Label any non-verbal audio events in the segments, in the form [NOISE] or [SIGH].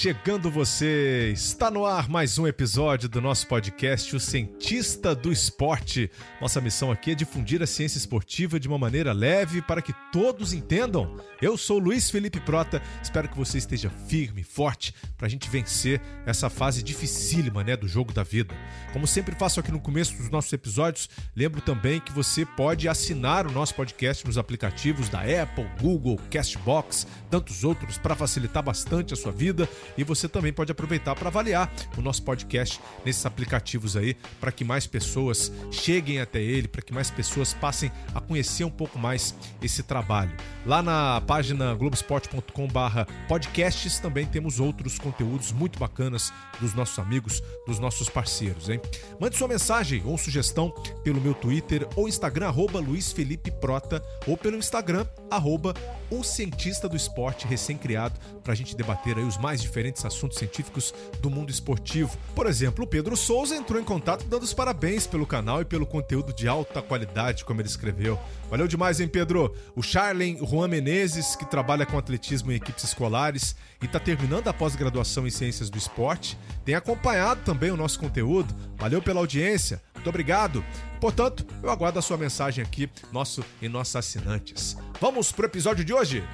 chegando você! Está no ar mais um episódio do nosso podcast, O Cientista do Esporte. Nossa missão aqui é difundir a ciência esportiva de uma maneira leve para que todos entendam. Eu sou Luiz Felipe Prota, espero que você esteja firme, forte, para a gente vencer essa fase dificílima né, do jogo da vida. Como sempre faço aqui no começo dos nossos episódios, lembro também que você pode assinar o nosso podcast nos aplicativos da Apple, Google, Castbox, tantos outros para facilitar bastante a sua vida e você também pode aproveitar para avaliar o nosso podcast nesses aplicativos aí, para que mais pessoas cheguem até ele, para que mais pessoas passem a conhecer um pouco mais esse trabalho. Lá na página globesport.com/podcasts também temos outros conteúdos muito bacanas dos nossos amigos, dos nossos parceiros, hein? Mande sua mensagem ou sugestão pelo meu Twitter ou Instagram arroba Luiz Felipe Prota ou pelo Instagram arroba o cientista do esporte recém-criado para a gente debater aí os mais diferentes assuntos científicos do mundo esportivo. Por exemplo, o Pedro Souza entrou em contato dando os parabéns pelo canal e pelo conteúdo de alta qualidade, como ele escreveu. Valeu demais, hein, Pedro? O Charlen Juan Menezes, que trabalha com atletismo em equipes escolares e está terminando a pós-graduação em ciências do esporte, tem acompanhado também o nosso conteúdo. Valeu pela audiência. Muito obrigado. Portanto, eu aguardo a sua mensagem aqui, nosso e nossos assinantes. Vamos pro episódio de hoje?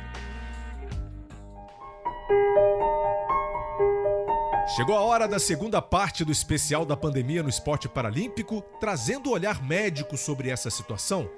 Chegou a hora da segunda parte do especial da pandemia no esporte paralímpico, trazendo o olhar médico sobre essa situação.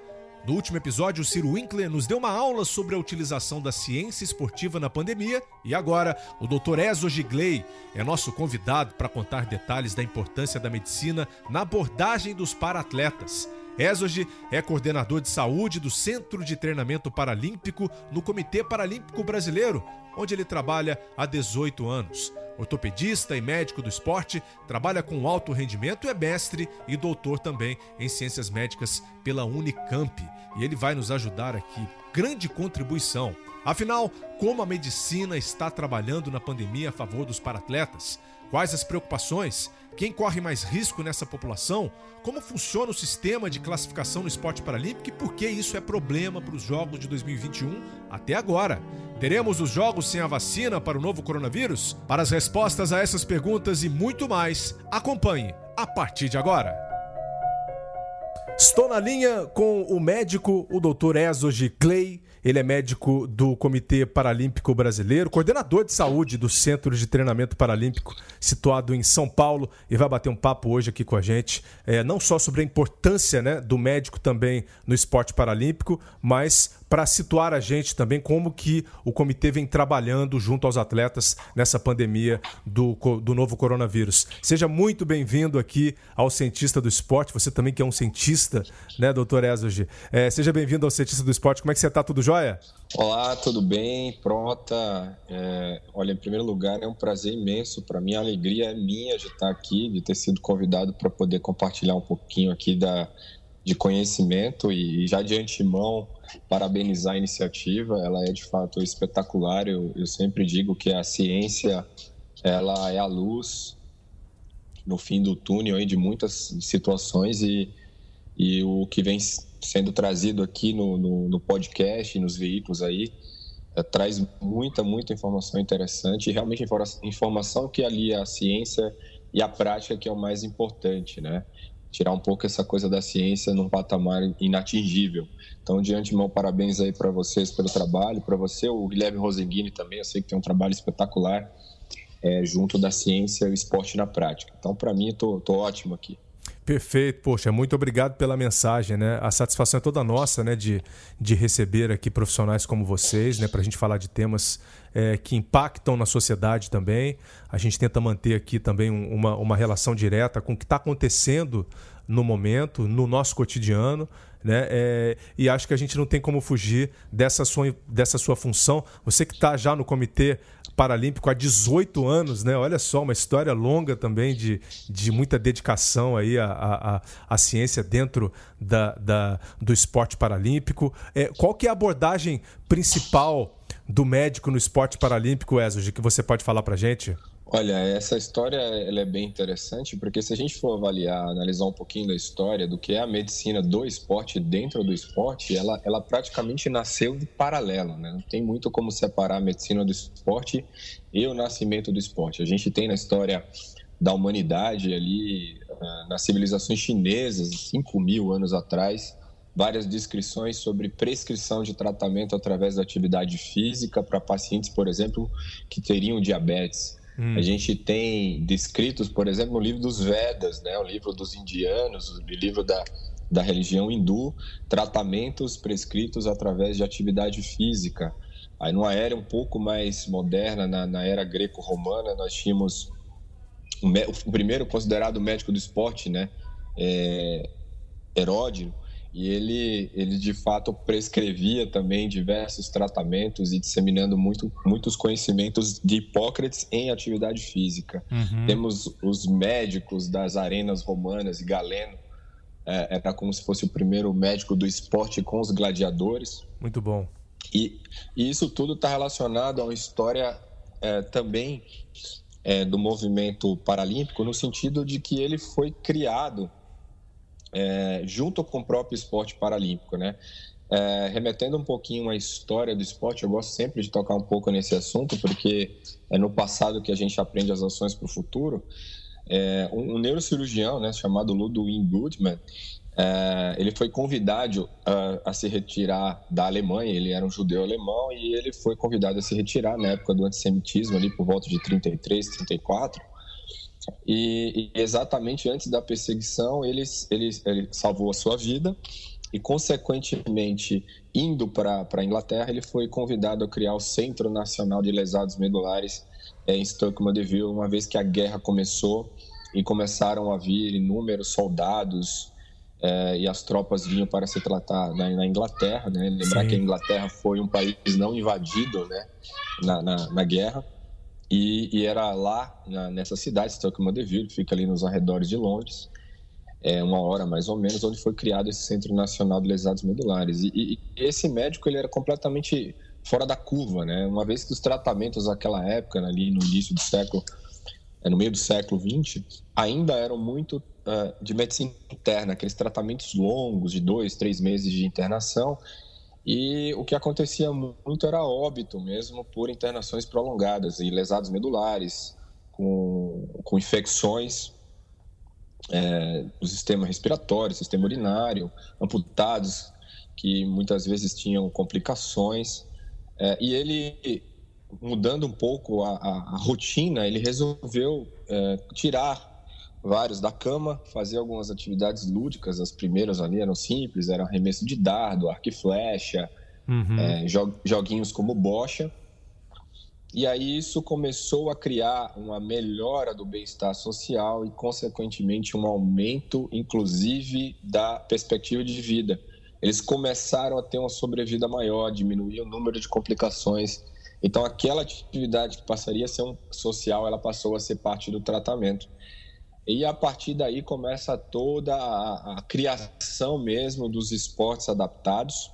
No último episódio, o Ciro Winkler nos deu uma aula sobre a utilização da ciência esportiva na pandemia e agora o Dr. Ezo Gigley é nosso convidado para contar detalhes da importância da medicina na abordagem dos para-atletas. Exoge é coordenador de saúde do Centro de Treinamento Paralímpico no Comitê Paralímpico Brasileiro, onde ele trabalha há 18 anos. Ortopedista e médico do esporte, trabalha com alto rendimento é mestre e doutor também em ciências médicas pela Unicamp. E ele vai nos ajudar aqui. Grande contribuição. Afinal, como a medicina está trabalhando na pandemia a favor dos paratletas? Quais as preocupações? Quem corre mais risco nessa população? Como funciona o sistema de classificação no esporte paralímpico e por que isso é problema para os Jogos de 2021 até agora? Teremos os Jogos sem a vacina para o novo coronavírus? Para as respostas a essas perguntas e muito mais, acompanhe a partir de agora. Estou na linha com o médico, o Dr. Ezogi Clay ele é médico do Comitê Paralímpico Brasileiro, coordenador de saúde do Centro de Treinamento Paralímpico, situado em São Paulo, e vai bater um papo hoje aqui com a gente, é, não só sobre a importância né, do médico também no esporte paralímpico, mas para situar a gente também como que o comitê vem trabalhando junto aos atletas nessa pandemia do, do novo coronavírus. Seja muito bem-vindo aqui ao Cientista do Esporte, você também que é um cientista, né, doutor Ezogi? É, seja bem-vindo ao Cientista do Esporte, como é que você está? Tudo jóia? Olá, tudo bem? Prota, é, olha, em primeiro lugar, é um prazer imenso para mim, a alegria é minha de estar aqui, de ter sido convidado para poder compartilhar um pouquinho aqui da, de conhecimento e já de antemão parabenizar a iniciativa, ela é de fato espetacular. Eu, eu sempre digo que a ciência ela é a luz no fim do túnel de muitas situações e, e o que vem sendo trazido aqui no, no, no podcast, nos veículos aí, é, traz muita, muita informação interessante e realmente informação que ali a ciência e a prática que é o mais importante, né? Tirar um pouco essa coisa da ciência num patamar inatingível. Então, de antemão, parabéns aí para vocês pelo trabalho, para você, o Guilherme Rosenghini também, eu sei que tem um trabalho espetacular é, junto da ciência e esporte na prática. Então, para mim, estou ótimo aqui. Perfeito, poxa, muito obrigado pela mensagem, né? A satisfação é toda nossa, né, de, de receber aqui profissionais como vocês, né, para a gente falar de temas é, que impactam na sociedade também. A gente tenta manter aqui também uma, uma relação direta com o que está acontecendo no momento, no nosso cotidiano, né? É, e acho que a gente não tem como fugir dessa sua, dessa sua função. Você que está já no Comitê Paralímpico há 18 anos, né? Olha só, uma história longa também de, de muita dedicação aí à, à, à ciência dentro da, da, do esporte paralímpico. É, qual que é a abordagem principal do médico no esporte paralímpico, Ezog, que você pode falar para gente? Olha, essa história ela é bem interessante porque se a gente for avaliar, analisar um pouquinho da história do que é a medicina do esporte dentro do esporte, ela, ela praticamente nasceu de paralelo, né? Não tem muito como separar a medicina do esporte e o nascimento do esporte. A gente tem na história da humanidade ali, ah, nas civilizações chinesas, 5 mil anos atrás, várias descrições sobre prescrição de tratamento através da atividade física para pacientes, por exemplo, que teriam diabetes. Hum. A gente tem descritos, por exemplo, no livro dos Vedas, né, o livro dos indianos, o livro da, da religião hindu, tratamentos prescritos através de atividade física. Aí, numa era um pouco mais moderna, na, na era greco-romana, nós tínhamos o, primeiro considerado médico do esporte, né, é, Heródio, e ele, ele de fato prescrevia também diversos tratamentos e disseminando muito, muitos conhecimentos de Hipócrates em atividade física. Uhum. Temos os médicos das arenas romanas e Galeno, é, era como se fosse o primeiro médico do esporte com os gladiadores. Muito bom. E, e isso tudo está relacionado a uma história é, também é, do movimento paralímpico, no sentido de que ele foi criado é, junto com o próprio esporte paralímpico, né? É, remetendo um pouquinho à história do esporte, eu gosto sempre de tocar um pouco nesse assunto, porque é no passado que a gente aprende as ações para o futuro. É, um, um, neurocirurgião né, chamado Ludwig Goodman, é, ele foi convidado a, a, se retirar da Alemanha, ele era um judeu alemão e ele foi convidado a se retirar na época do antissemitismo, ali por volta de 33, 34, e, e exatamente antes da perseguição, ele, ele, ele salvou a sua vida e, consequentemente, indo para a Inglaterra, ele foi convidado a criar o Centro Nacional de Lesados Medulares é, em Stoke Mandeville, uma vez que a guerra começou e começaram a vir inúmeros soldados é, e as tropas vinham para se tratar na, na Inglaterra, né? Lembrar Sim. que a Inglaterra foi um país não invadido, né? na, na, na guerra. E, e era lá, na, nessa cidade, Stoke Mandeville, que fica ali nos arredores de Londres, é, uma hora mais ou menos, onde foi criado esse Centro Nacional de Lesados Medulares. E, e, esse médico ele era completamente fora da curva, né? Uma vez que os tratamentos naquela época, ali no início do século, é, no meio do século XX, ainda eram muito uh, de medicina interna, aqueles tratamentos longos, de dois, três meses de internação, e o que acontecia muito era óbito mesmo por internações prolongadas e lesados medulares, com, com infecções é, do sistema respiratório, sistema urinário, amputados que muitas vezes tinham complicações. É, e ele, mudando um pouco a, a, a rotina, ele resolveu é, tirar vários da cama, fazer algumas atividades lúdicas. As primeiras ali eram simples, eram arremesso de dardo, arco e flecha, uhum. é, joguinhos como bocha. E aí isso começou a criar uma melhora do bem-estar social e, consequentemente, um aumento, inclusive, da perspectiva de vida. Eles começaram a ter uma sobrevida maior, diminuir o número de complicações. Então, aquela atividade que passaria a ser um social, ela passou a ser parte do tratamento. E a partir daí começa toda a, a criação mesmo dos esportes adaptados.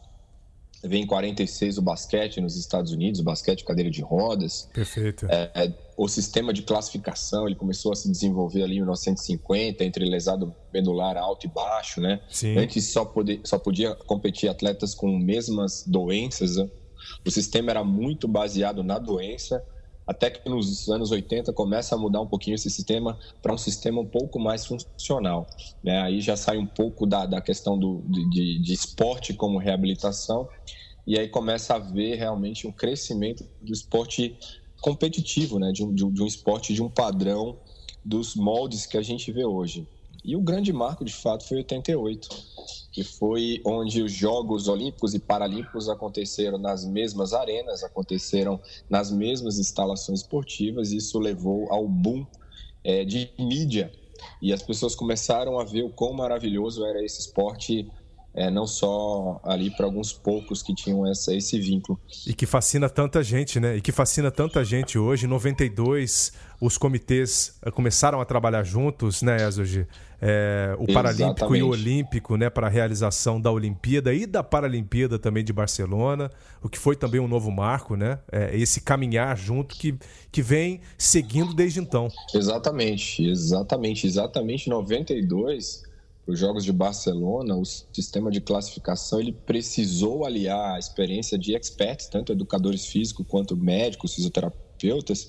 Vem em 46 o basquete nos Estados Unidos, o basquete cadeira de rodas. Perfeito. É, é, o sistema de classificação ele começou a se desenvolver ali em 1950 entre lesado medular alto e baixo, né? Sim. Antes só, poder, só podia competir atletas com mesmas doenças. Né? O sistema era muito baseado na doença até que nos anos 80 começa a mudar um pouquinho esse sistema para um sistema um pouco mais funcional. Né? Aí já sai um pouco da, da questão do, de, de esporte como reabilitação e aí começa a ver realmente um crescimento do esporte competitivo, né? de, um, de um esporte de um padrão dos moldes que a gente vê hoje. E o grande marco, de fato, foi 88, que foi onde os Jogos Olímpicos e Paralímpicos aconteceram nas mesmas arenas, aconteceram nas mesmas instalações esportivas, e isso levou ao boom é, de mídia. E as pessoas começaram a ver o quão maravilhoso era esse esporte é, não só ali para alguns poucos que tinham essa, esse vínculo. E que fascina tanta gente, né? E que fascina tanta gente hoje. Em 92, os comitês eh, começaram a trabalhar juntos, né, Ezogi? É, o Paralímpico Exatamente. e o Olímpico, né, para a realização da Olimpíada e da Paralimpíada também de Barcelona, o que foi também um novo marco, né? É, esse caminhar junto que, que vem seguindo desde então. Exatamente, exatamente, exatamente. 92 os Jogos de Barcelona, o sistema de classificação ele precisou aliar a experiência de experts, tanto educadores físicos quanto médicos, fisioterapeutas,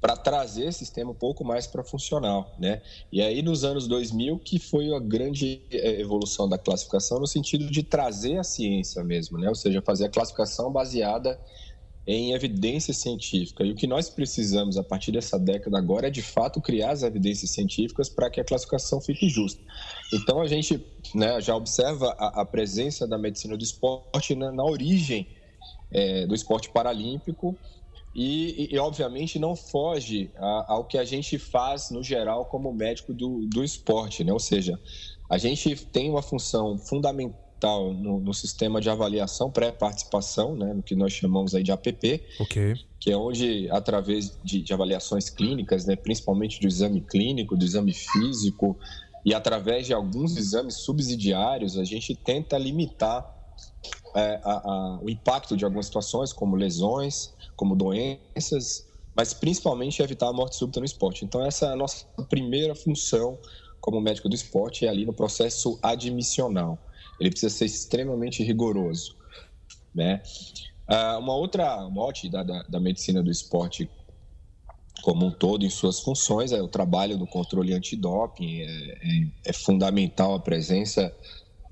para trazer esse sistema um pouco mais para funcional, né? E aí nos anos 2000 que foi a grande eh, evolução da classificação no sentido de trazer a ciência mesmo, né? Ou seja, fazer a classificação baseada em evidência científica. E o que nós precisamos a partir dessa década agora é de fato criar as evidências científicas para que a classificação fique justa. Então a gente né, já observa a, a, presença da medicina do esporte na, na origem é, do esporte paralímpico e, e, obviamente não foge a, ao que a gente faz no geral como médico do, do esporte, né? Ou seja, a gente tem uma função fundamental tal no, no sistema de avaliação pré-participação, né, no que nós chamamos aí de APP, okay. que é onde, através de, de, avaliações clínicas, né, principalmente do exame clínico, do exame físico, e através de alguns exames subsidiários, a gente tenta limitar é, a, a, o impacto de algumas situações, como lesões, como doenças, mas principalmente evitar a morte súbita no esporte. Então, essa é a nossa primeira função como médico do esporte, é ali no processo admissional ele precisa ser extremamente rigoroso. Né? Uh, uma outra mote da, da, da, medicina do esporte como um todo em suas funções é o trabalho do controle antidoping. É, é, é fundamental a presença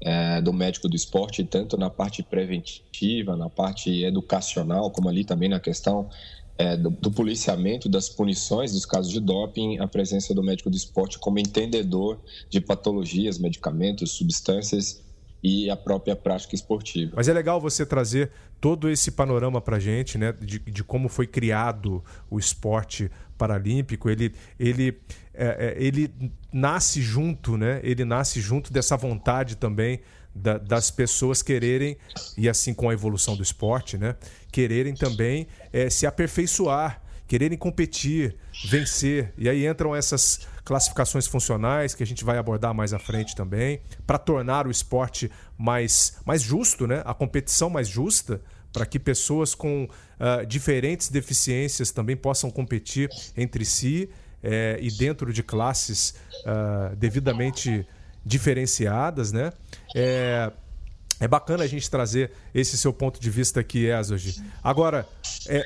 é, do médico do esporte, tanto na parte preventiva, na parte educacional, como ali também na questão é, do, do, policiamento, das punições dos casos de doping, a presença do médico do esporte como entendedor de patologias, medicamentos, substâncias e a própria prática esportiva. Mas é legal você trazer todo esse panorama para gente, né, de, de, como foi criado o esporte paralímpico. Ele, ele, é, é, ele nasce junto, né? Ele nasce junto dessa vontade também da, das pessoas quererem e assim com a evolução do esporte, né, quererem também é, se aperfeiçoar, quererem competir, vencer. E aí entram essas classificações funcionais que a gente vai abordar mais à frente também, para tornar o esporte mais, mais justo, né? a competição mais justa, para que pessoas com uh, diferentes deficiências também possam competir entre si é, e dentro de classes uh, devidamente diferenciadas. Né? É, é bacana a gente trazer esse seu ponto de vista aqui, Ezogi. Agora, é,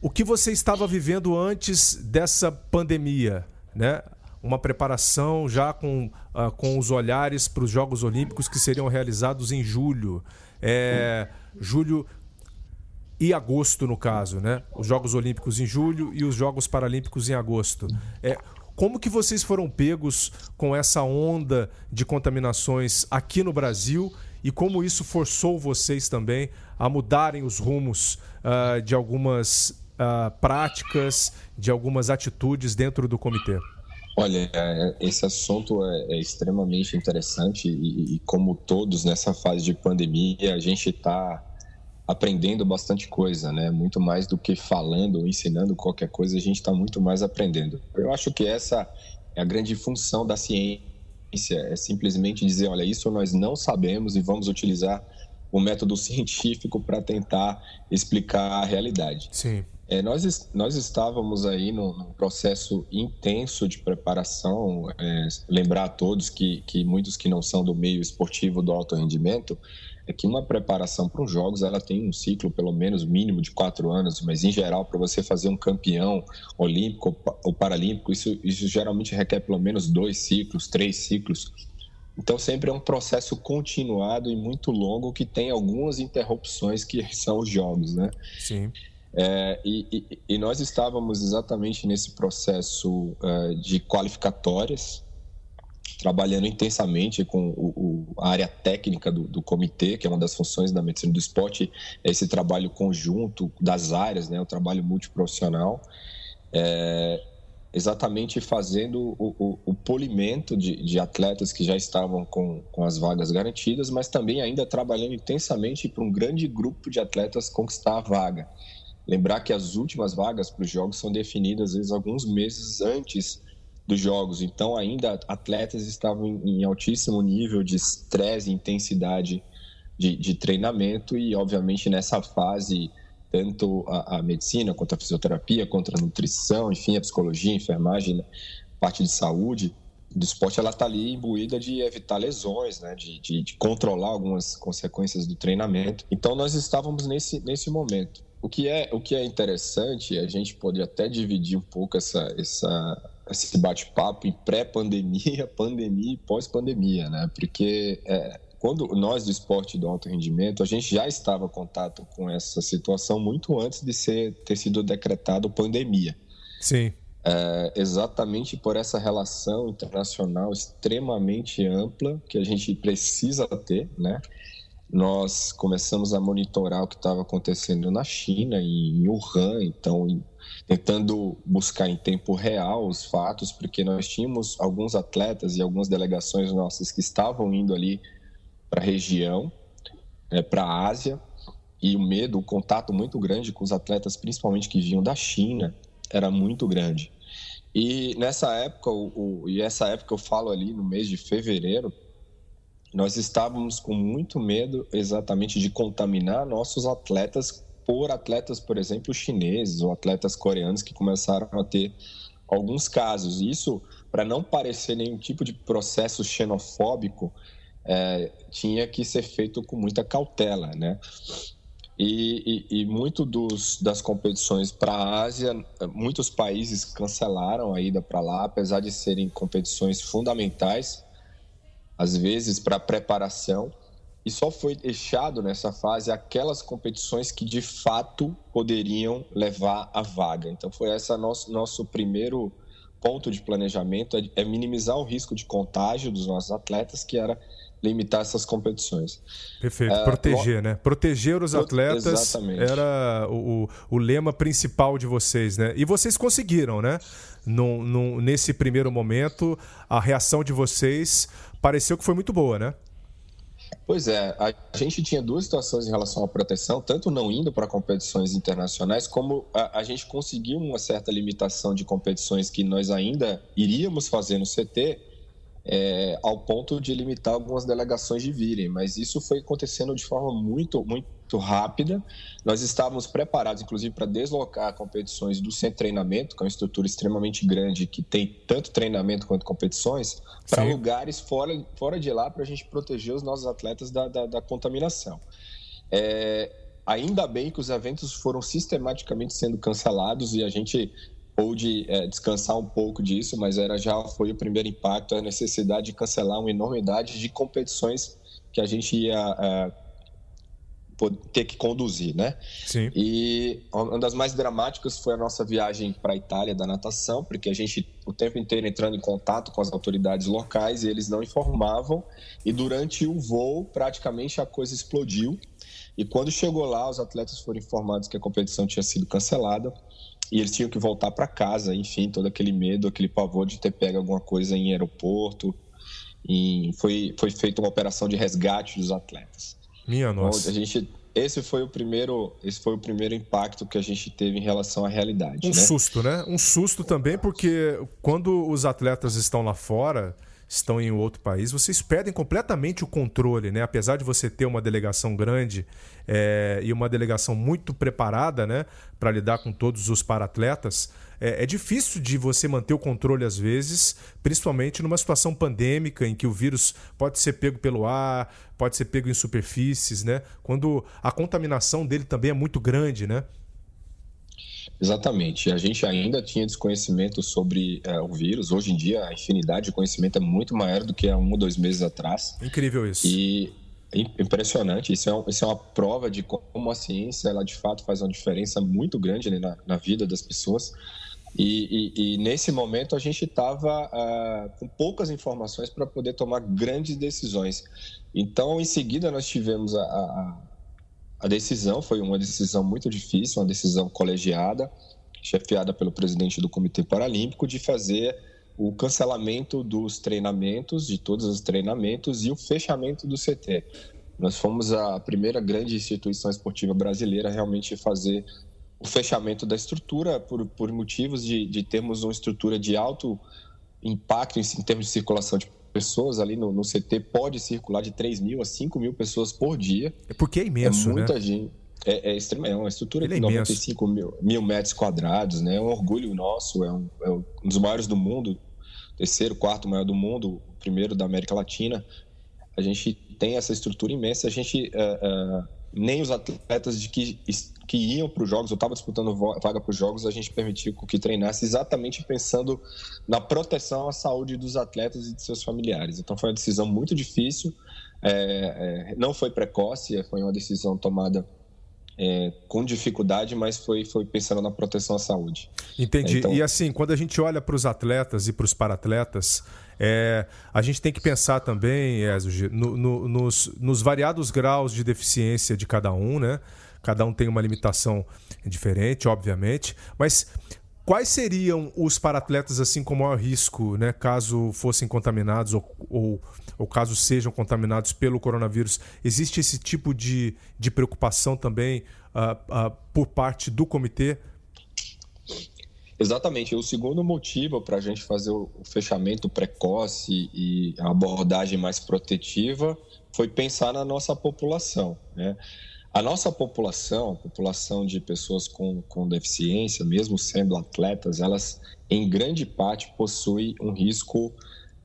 o que você estava vivendo antes dessa pandemia? Né? Uma preparação já com, uh, com os olhares para os Jogos Olímpicos que seriam realizados em julho. É, julho e agosto, no caso, né? Os Jogos Olímpicos em julho e os Jogos Paralímpicos em agosto. É, como que vocês foram pegos com essa onda de contaminações aqui no Brasil e como isso forçou vocês também a mudarem os rumos uh, de algumas uh, práticas, de algumas atitudes dentro do comitê? Olha, esse assunto é, é extremamente interessante e, e, como todos nessa fase de pandemia, a gente está aprendendo bastante coisa, né? Muito mais do que falando ou ensinando qualquer coisa, a gente está muito mais aprendendo. Eu acho que essa é a grande função da ciência, é simplesmente dizer, olha, isso nós não sabemos e vamos utilizar o método [LAUGHS] científico para tentar explicar a realidade. Sim. É, nós, nós estávamos aí num, processo intenso de preparação. É, lembrar a todos que, que muitos que não são do meio esportivo do alto rendimento, é que uma preparação para os jogos ela tem um ciclo pelo menos mínimo de quatro anos, mas em geral para você fazer um campeão olímpico ou paralímpico isso, isso geralmente requer pelo menos dois ciclos, três ciclos. Então sempre é um processo continuado e muito longo que tem algumas interrupções que [LAUGHS] são os jogos, né? Sim. É, e, e, e, nós estávamos exatamente nesse processo uh, de qualificatórias, trabalhando intensamente com o, o, a área técnica do, do, comitê, que é uma das funções da medicina do esporte, é esse trabalho conjunto das áreas, né, o trabalho multiprofissional. É, exatamente fazendo o, o, o polimento de, de, atletas que já estavam com, com as vagas garantidas, mas também ainda trabalhando intensamente para um grande grupo de atletas conquistar a vaga. Lembrar que as últimas vagas para os jogos são definidas, às vezes, alguns meses antes dos jogos. Então, ainda atletas estavam em, altíssimo nível de estresse intensidade de, de treinamento, e, obviamente, nessa fase tanto a, a, medicina, quanto a fisioterapia, quanto a nutrição, enfim, a psicologia, a enfermagem, né? parte de saúde do esporte, ela está ali imbuída de evitar lesões, né? De, de, de, controlar algumas consequências do treinamento. Então, nós estávamos nesse, nesse momento. O que, é, o que é interessante, a gente pode até dividir um pouco essa, essa, esse bate-papo em pré-pandemia, [LAUGHS] pandemia e pós-pandemia, né? Porque é, quando nós do esporte do alto rendimento, a gente já estava em contato com essa situação muito antes de ser, ter sido decretado pandemia. Sim. É, exatamente por essa relação internacional extremamente ampla que a gente precisa ter, né? Nós começamos a monitorar o que estava acontecendo na China, em Wuhan, então tentando buscar em tempo real os fatos, porque nós tínhamos alguns atletas e algumas delegações nossas que estavam indo ali para a região, é, para a Ásia, e o medo, o contato muito grande com os atletas, principalmente que vinham da China, era muito grande. E nessa época, o, o, e essa época eu falo ali no mês de fevereiro, nós estávamos com muito medo exatamente de contaminar nossos atletas por atletas, por exemplo, chineses ou atletas coreanos que começaram a ter alguns casos. Isso para não parecer nenhum tipo de processo xenofóbico, é, tinha que ser feito com muita cautela, né? E, e, e muito dos, das competições para a Ásia, muitos países cancelaram a ida para lá, apesar de serem competições fundamentais, às vezes para preparação, e só foi deixado nessa fase aquelas competições que de fato poderiam levar a vaga. Então foi esse nosso nosso primeiro ponto de planejamento é, é minimizar o risco de contágio dos nossos atletas, que era limitar essas competições. Perfeito, é, proteger, né? Proteger os atletas exatamente. era o, o lema principal de vocês, né? E vocês conseguiram, né? No, no, nesse primeiro momento, a reação de vocês pareceu que foi muito boa, né? Pois é, a gente tinha duas situações em relação à proteção, tanto não indo para competições internacionais, como a, a, gente conseguiu uma certa limitação de competições que nós ainda iríamos fazer no CT, é, ao ponto de limitar algumas delegações de virem, mas isso foi acontecendo de forma muito, muito rápida. Nós estávamos preparados, inclusive, para deslocar competições do centro de treinamento, que é uma estrutura extremamente grande, que tem tanto treinamento quanto competições, para lugares fora, fora de lá, para a gente proteger os nossos atletas da, da, da contaminação. É, ainda bem que os eventos foram sistematicamente sendo cancelados e a gente pôde é, descansar um pouco disso, mas era já foi o primeiro impacto, a necessidade de cancelar uma enormidade de competições que a gente ia é, ter que conduzir, né? Sim. E uma das mais dramáticas foi a nossa viagem para a Itália da natação, porque a gente o tempo inteiro entrando em contato com as autoridades locais e eles não informavam. E durante o voo, praticamente a coisa explodiu. E quando chegou lá, os atletas foram informados que a competição tinha sido cancelada e eles tinham que voltar para casa, enfim, todo aquele medo, aquele pavor de ter pego alguma coisa em aeroporto. E foi, foi feita uma operação de resgate dos atletas. Minha então, nossa. a gente, esse foi o primeiro, esse foi o primeiro impacto que a gente teve em relação à realidade. Um né? susto, né? Um susto também, porque quando os atletas estão lá fora, estão em outro país, vocês perdem completamente o controle, né? Apesar de você ter uma delegação grande é, e uma delegação muito preparada, né, para lidar com todos os paratletas, é, é, difícil de você manter o controle às vezes, principalmente numa situação pandêmica em que o vírus pode ser pego pelo ar, pode ser pego em superfícies, né? Quando a contaminação dele também é muito grande, né? Exatamente. A gente ainda tinha desconhecimento sobre é, o vírus. Hoje em dia, a infinidade de conhecimento é muito maior do que há um ou dois meses atrás. Incrível isso. E impressionante. Isso é, um, isso é uma prova de como a ciência, ela de fato faz uma diferença muito grande né, na, na, vida das pessoas. E, e, e nesse momento a gente estava uh, ah, com poucas informações para poder tomar grandes decisões. Então, em seguida, nós tivemos a, a a decisão foi uma decisão muito difícil, uma decisão colegiada. chefiada pelo presidente do Comitê Paralímpico, de fazer o cancelamento dos treinamentos, de todos os treinamentos, e o fechamento do CT. Nós fomos a primeira grande instituição esportiva brasileira a realmente fazer o fechamento da estrutura por, por motivos de, de termos uma estrutura de alto impacto em, em termos de circulação de pessoas ali no, no, CT pode circular de 3 mil a 5 mil pessoas por dia. É porque é imenso, é muita né? gente. É, é, extrema, é uma estrutura de é 95 mil, mil, metros quadrados, né? É um orgulho nosso, é um, é um dos maiores do mundo, terceiro, quarto maior do mundo, primeiro da América Latina. A gente tem essa estrutura imensa, a gente uh, uh, nem os atletas de que, que iam para os jogos, eu estava disputando vaga para os jogos, a gente permitiu que treinasse exatamente pensando na proteção à saúde dos atletas e de seus familiares. Então foi uma decisão muito difícil, é, é, não foi precoce, foi uma decisão tomada é, com dificuldade, mas foi, foi pensando na proteção à saúde. Entendi. Então... E assim, quando a gente olha para os atletas e para os paratletas, é, a gente tem que pensar também, Ezio, no, no, nos, nos variados graus de deficiência de cada um, né? Cada um tem uma limitação diferente, obviamente, mas quais seriam os paratletas assim com maior risco, né, caso fossem contaminados ou, ou, ou, caso sejam contaminados pelo coronavírus? Existe esse tipo de, de preocupação também uh, uh, por parte do comitê? Exatamente. O segundo motivo para a gente fazer o fechamento precoce e a abordagem mais protetiva foi pensar na nossa população. Né? A nossa população, a população de pessoas com, com deficiência, mesmo sendo atletas, elas em grande parte possui um risco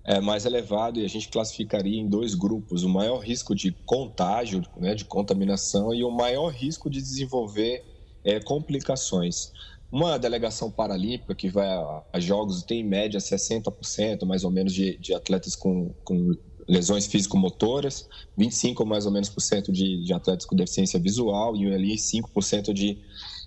é, mais elevado e a gente classificaria em dois grupos: o maior risco de contágio, né, de contaminação, e o maior risco de desenvolver é, complicações. Uma delegação paralímpica que vai a, a jogos tem em média 60% mais ou menos de, de atletas com, com lesões físico-motoras, 25 mais ou menos por cento de, de atletas com deficiência visual e ali 5% de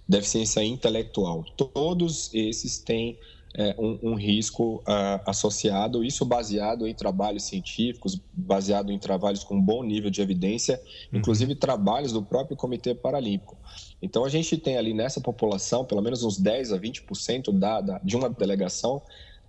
deficiência intelectual. Todos esses têm é, um, um, risco uh, associado, isso baseado em trabalhos científicos, baseado em trabalhos com bom nível de evidência, uhum. inclusive trabalhos do próprio Comitê Paralímpico. Então, a gente tem ali nessa população, pelo menos uns 10 a 20% da, da, de uma delegação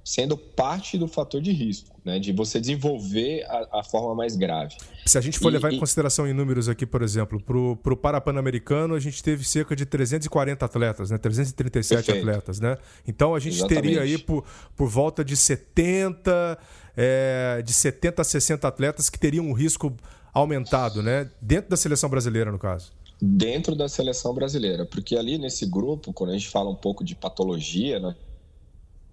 sendo parte do fator de risco, né, de você desenvolver a, a forma mais grave. Se a gente for e, levar e... em consideração em números aqui, por exemplo, para o Parapan-Americano, a gente teve cerca de 340 atletas, né, 337 Perfeito. atletas. Né? Então a gente Exatamente. teria aí por, por volta de 70, é, de 70 a 60 atletas que teriam um risco aumentado, né, dentro da seleção brasileira, no caso dentro da seleção brasileira, porque ali nesse grupo, quando a gente fala um pouco de patologia, né,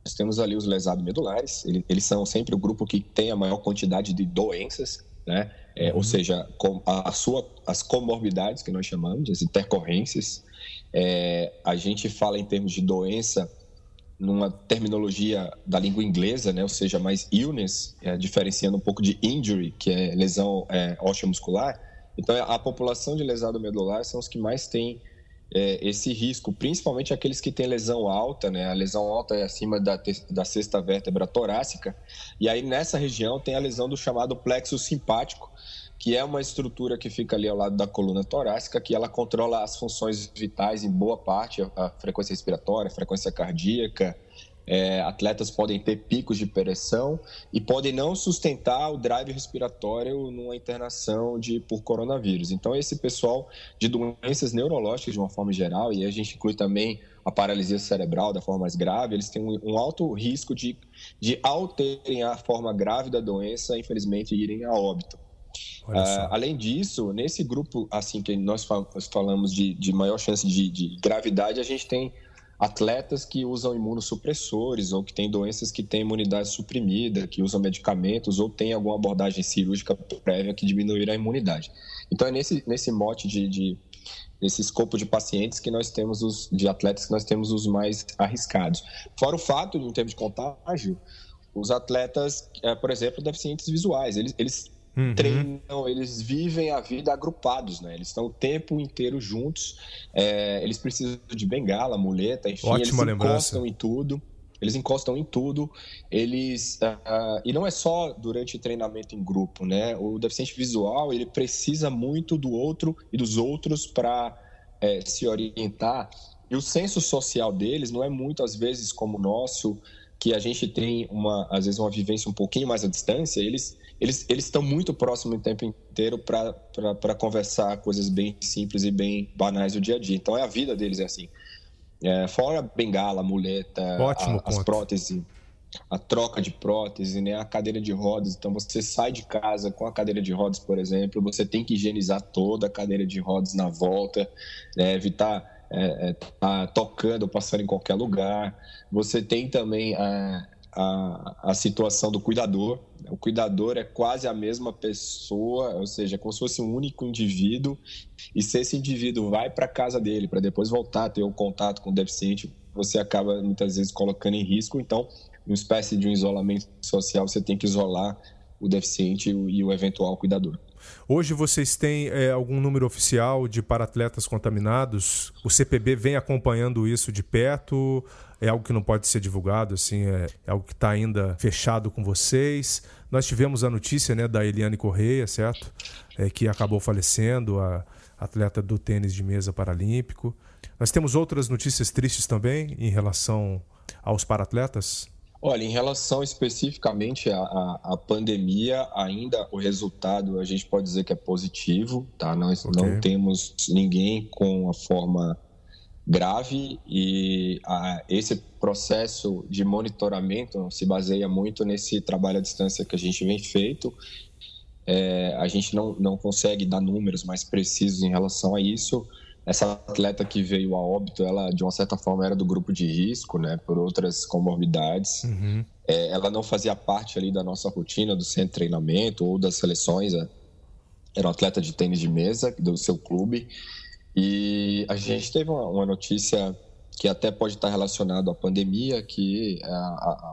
nós temos ali os lesados medulares, eles são sempre o grupo que tem a maior quantidade de doenças, né? É, uhum. Ou seja, a, a, sua, as comorbidades que nós chamamos, as intercorrências. É, a gente fala em termos de doença numa terminologia da língua inglesa, né? ou seja, mais illness, é, diferenciando um pouco de injury, que é lesão é, muscular. Então, a população de lesado medular são os que mais têm é, esse risco, principalmente aqueles que têm lesão alta, né? A lesão alta é acima da, da sexta vértebra torácica, e aí nessa região tem a lesão do chamado plexo simpático, que é uma estrutura que fica ali ao lado da coluna torácica, que ela controla as funções vitais em boa parte, a frequência respiratória, a frequência cardíaca, é, atletas podem ter picos de pressão e podem não sustentar o drive respiratório numa internação de, por coronavírus. Então, esse pessoal de doenças neurológicas de uma forma geral, e a gente inclui também a paralisia cerebral da forma mais grave, eles têm um, um alto risco de, de, ao terem a forma grave da doença, infelizmente, irem a óbito. Uh, além disso, nesse grupo assim que nós falamos de, de maior chance de, de gravidade, a gente tem atletas que usam imunossupressores ou que têm doenças que têm imunidade suprimida, que usam medicamentos ou têm alguma abordagem cirúrgica prévia que diminuir a imunidade. Então é nesse, nesse mote de, de nesse escopo de pacientes que nós temos os de atletas que nós temos os mais arriscados. Fora o fato, em termos de contágio, os atletas, é, por exemplo, deficientes visuais, eles, eles Uhum. treinam, eles vivem a vida agrupados, né? Eles estão o tempo inteiro juntos. É, eles precisam de bengala, muleta, enfim, Ótima eles lembrança. encostam em tudo. Eles encostam em tudo. Eles uh, e não é só durante treinamento em grupo, né? O deficiente visual ele precisa muito do outro e dos outros para é, se orientar E o senso social deles não é muito, às vezes, como o nosso, que a gente tem, uma, às vezes, uma vivência um pouquinho mais à distância. Eles eles, eles estão muito próximos o tempo inteiro para conversar coisas bem simples e bem banais do dia a dia. Então, é a vida deles é assim. É, fora bengala, muleta, a, as próteses, a troca de prótese, né, a cadeira de rodas. Então, você sai de casa com a cadeira de rodas, por exemplo, você tem que higienizar toda a cadeira de rodas na volta, né, evitar é, é, tá tocando, passando em qualquer lugar. Você tem também a, a, a situação do cuidador. O cuidador é quase a mesma pessoa, ou seja, é como se fosse um único indivíduo. E se esse indivíduo vai para casa dele para depois voltar a ter um contato com o deficiente, você acaba muitas vezes colocando em risco. Então, uma espécie de um isolamento social, você tem que isolar o deficiente e o eventual cuidador. Hoje vocês têm é, algum número oficial de paratletas contaminados? O CPB vem acompanhando isso de perto? É algo que não pode ser divulgado, assim, é, é algo que está ainda fechado com vocês. Nós tivemos a notícia né, da Eliane Correia, certo? É, que acabou falecendo, a atleta do tênis de mesa paralímpico. Nós temos outras notícias tristes também em relação aos paratletas? Olha, em relação especificamente à, à, à, pandemia, ainda o resultado a gente pode dizer que é positivo, tá? Nós okay. não temos ninguém com a forma grave e a, esse processo de monitoramento se baseia muito nesse trabalho à distância que a gente vem feito. É, a gente não, não consegue dar números mais precisos em relação a isso, essa atleta que veio a óbito, ela de uma certa forma era do grupo de risco, né, por outras comorbidades. Uhum. É, ela não fazia parte ali da nossa rotina do centro de treinamento ou das seleções. Era um atleta de tênis de mesa do seu clube. E a gente teve uma, uma notícia que até pode estar relacionado à pandemia, que é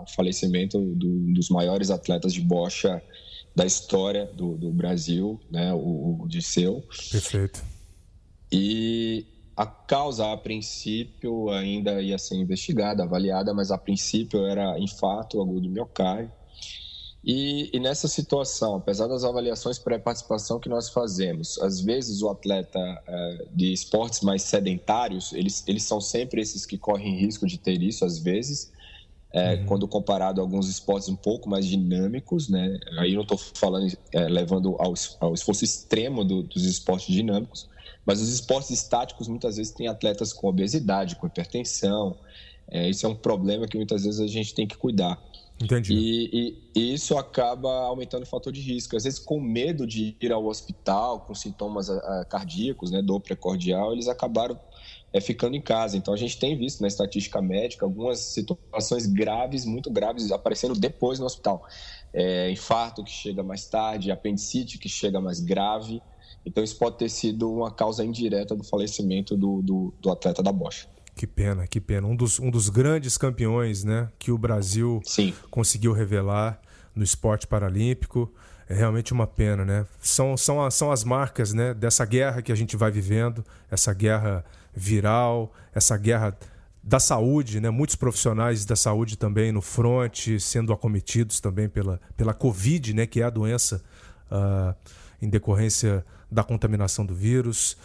o falecimento do, dos maiores atletas de bocha da história do, do Brasil, né, o, o Disseu. Perfeito e a causa, a princípio, ainda ia ser investigada, avaliada, mas a princípio era infarto agudo do miocárdio. E, e, nessa situação, apesar das avaliações pré-participação que nós fazemos, às vezes o atleta é, de esportes mais sedentários, eles, eles são sempre esses que correm risco de ter isso, às vezes, é, uhum. quando comparado a alguns esportes um pouco mais dinâmicos, né? Aí não estou falando é, levando ao, ao esforço extremo do, dos esportes dinâmicos, mas os esportes estáticos muitas vezes têm atletas com obesidade, com hipertensão. É, isso é um problema que muitas vezes a gente tem que cuidar. Entendi. E, e, e, isso acaba aumentando o fator de risco. Às vezes, com medo de ir ao hospital com sintomas a, a, cardíacos, né, dor precordial, eles acabaram é, ficando em casa. Então, a gente tem visto na estatística médica algumas situações graves, muito graves, aparecendo depois no hospital. É, infarto que chega mais tarde, apendicite que chega mais grave. Então, isso pode ter sido uma causa indireta do falecimento do, do, do atleta da Bosch. Que pena, que pena. Um dos, um dos grandes campeões né, que o Brasil Sim. conseguiu revelar no esporte paralímpico. É realmente uma pena, né? São, são, são as marcas né, dessa guerra que a gente vai vivendo, essa guerra viral, essa guerra da saúde, né? Muitos profissionais da saúde também no front, sendo acometidos também pela, pela Covid, né? Que é a doença uh, em decorrência da contaminação do vírus.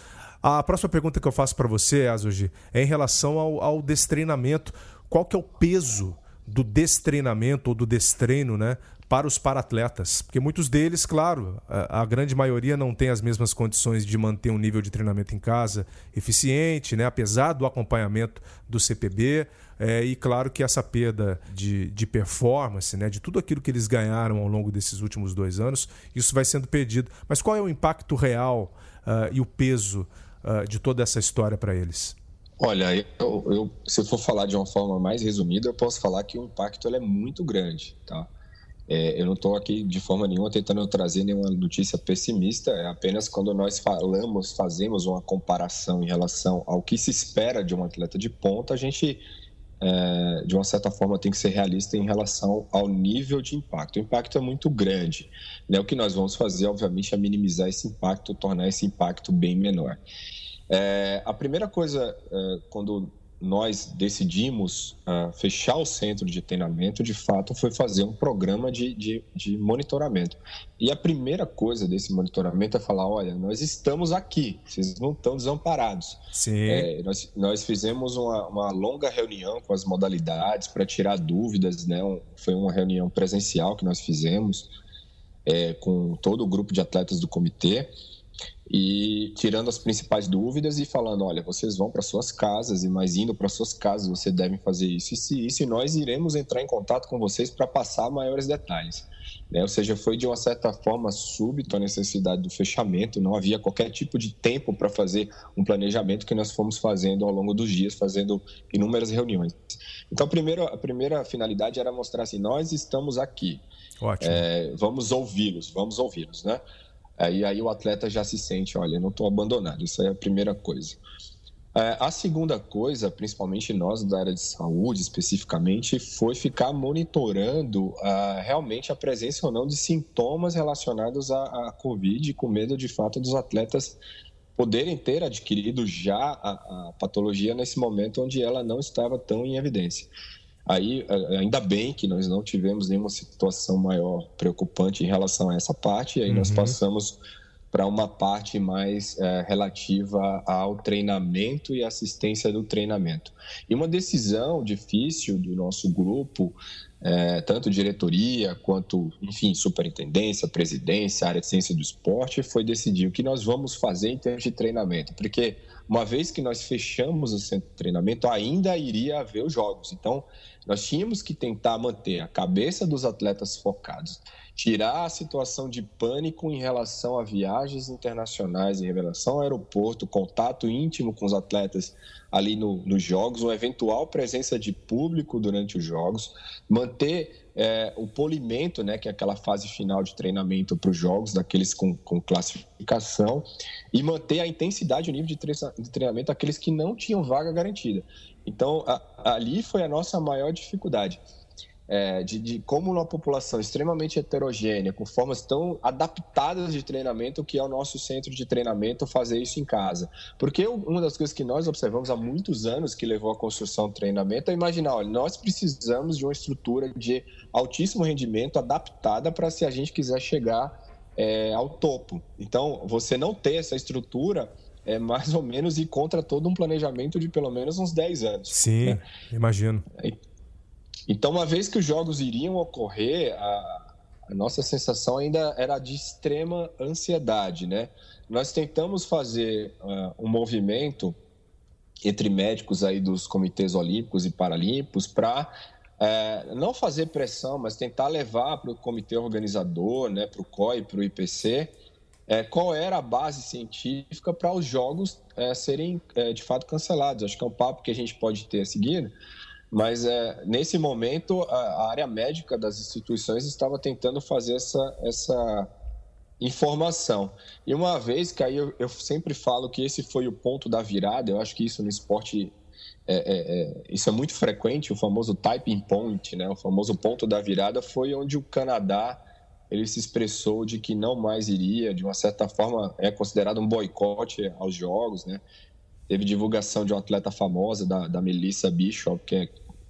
A próxima pergunta que eu faço para você, Azuji, é em relação ao, ao destreinamento. Qual que é o peso do destreinamento ou do destreino né, para os paratletas? Porque muitos deles, claro, a, grande maioria não tem as mesmas condições de manter um nível de treinamento em casa eficiente, né, apesar do acompanhamento do CPB. É, e claro que essa perda de, de performance, né, de tudo aquilo que eles ganharam ao longo desses últimos dois anos, isso vai sendo perdido. Mas qual é o impacto real uh, e o peso uh, de toda essa história para eles? Olha, eu, eu, se eu for falar de uma forma mais resumida, eu posso falar que o impacto é muito grande. Tá? É, eu não estou aqui de forma nenhuma tentando trazer nenhuma notícia pessimista, é apenas quando nós falamos, fazemos uma comparação em relação ao que se espera de um atleta de ponta, a gente é, de uma certa forma, tem que ser realista em relação ao nível de impacto. O impacto é muito grande. Né? O que nós vamos fazer, obviamente, é minimizar esse impacto, tornar esse impacto bem menor. É, a primeira coisa, é, quando nós decidimos uh, fechar o centro de treinamento, de fato, foi fazer um programa de, de, de, monitoramento. E a primeira coisa desse monitoramento é falar: olha, nós estamos aqui, vocês não estão desamparados. Sim. É, nós, nós fizemos uma, uma, longa reunião com as modalidades para tirar dúvidas, né? Foi uma reunião presencial que nós fizemos é, com todo o grupo de atletas do comitê e tirando as principais dúvidas e falando, olha, vocês vão para suas casas e mais indo para suas casas, vocês devem fazer isso e isso, e nós iremos entrar em contato com vocês para passar maiores detalhes. Né? Ou seja, foi de uma certa forma súbito a necessidade do fechamento, não havia qualquer tipo de tempo para fazer um planejamento que nós fomos fazendo ao longo dos dias, fazendo inúmeras reuniões. Então, a primeira, a primeira finalidade era mostrar assim, nós estamos aqui, Ótimo. É, vamos ouvi-los, vamos ouvi-los, né? Aí, aí o atleta já se sente, olha, não estou abandonado. Isso é a primeira coisa. É, a segunda coisa, principalmente nós da área de saúde especificamente, foi ficar monitorando uh, realmente a presença ou não de sintomas relacionados à, à Covid, com medo de fato dos atletas poderem ter adquirido já a, a patologia nesse momento onde ela não estava tão em evidência. Aí, ainda bem que nós não tivemos nenhuma situação maior preocupante em relação a essa parte, e aí uhum. nós passamos para uma parte mais é, relativa ao treinamento e assistência do treinamento. E uma decisão difícil do nosso grupo, é, tanto diretoria quanto, enfim, superintendência, presidência, área de ciência do esporte, foi decidir o que nós vamos fazer em termos de treinamento, porque uma vez que nós fechamos o centro de treinamento, ainda iria haver os jogos. Então, nós tínhamos que tentar manter a cabeça dos atletas focados, tirar a situação de pânico em relação a viagens internacionais, em relação ao aeroporto, contato íntimo com os atletas ali no, nos jogos, uma eventual presença de público durante os jogos, manter é, o polimento, né, que é aquela fase final de treinamento para os jogos, daqueles com, com, classificação, e manter a intensidade, o nível de, de treinamento daqueles que não tinham vaga garantida. Então, a, ali foi a nossa maior dificuldade. É, de, de, como uma população extremamente heterogênea, com formas tão adaptadas de treinamento, que é o nosso centro de treinamento, fazer isso em casa. Porque uma das coisas que nós observamos há muitos anos que levou à construção do treinamento é imaginar, olha, nós precisamos de uma estrutura de altíssimo rendimento adaptada para se a gente quiser chegar é, ao topo. Então, você não ter essa estrutura é mais ou menos ir contra todo um planejamento de pelo menos uns 10 anos. Sim, né? imagino. Então, uma vez que os jogos iriam ocorrer, a, a, nossa sensação ainda era de extrema ansiedade, né? Nós tentamos fazer uh, um movimento entre médicos aí dos comitês olímpicos e paralímpicos para é, não fazer pressão, mas tentar levar para o comitê organizador, né, para o COI, para o IPC, é, qual era a base científica para os jogos é, serem de fato cancelados. Acho que é um papo que a gente pode ter a seguir, mas é, nesse momento a, a, área médica das instituições estava tentando fazer essa, essa informação. E uma vez que aí eu, eu sempre falo que esse foi o ponto da virada, eu acho que isso no esporte é, é, é, isso é muito frequente, o famoso typing point, né? o famoso ponto da virada, foi onde o Canadá ele se expressou de que não mais iria, de uma certa forma é considerado um boicote aos jogos, né? Teve divulgação de uma atleta famosa, da, da Melissa Bishop, que é,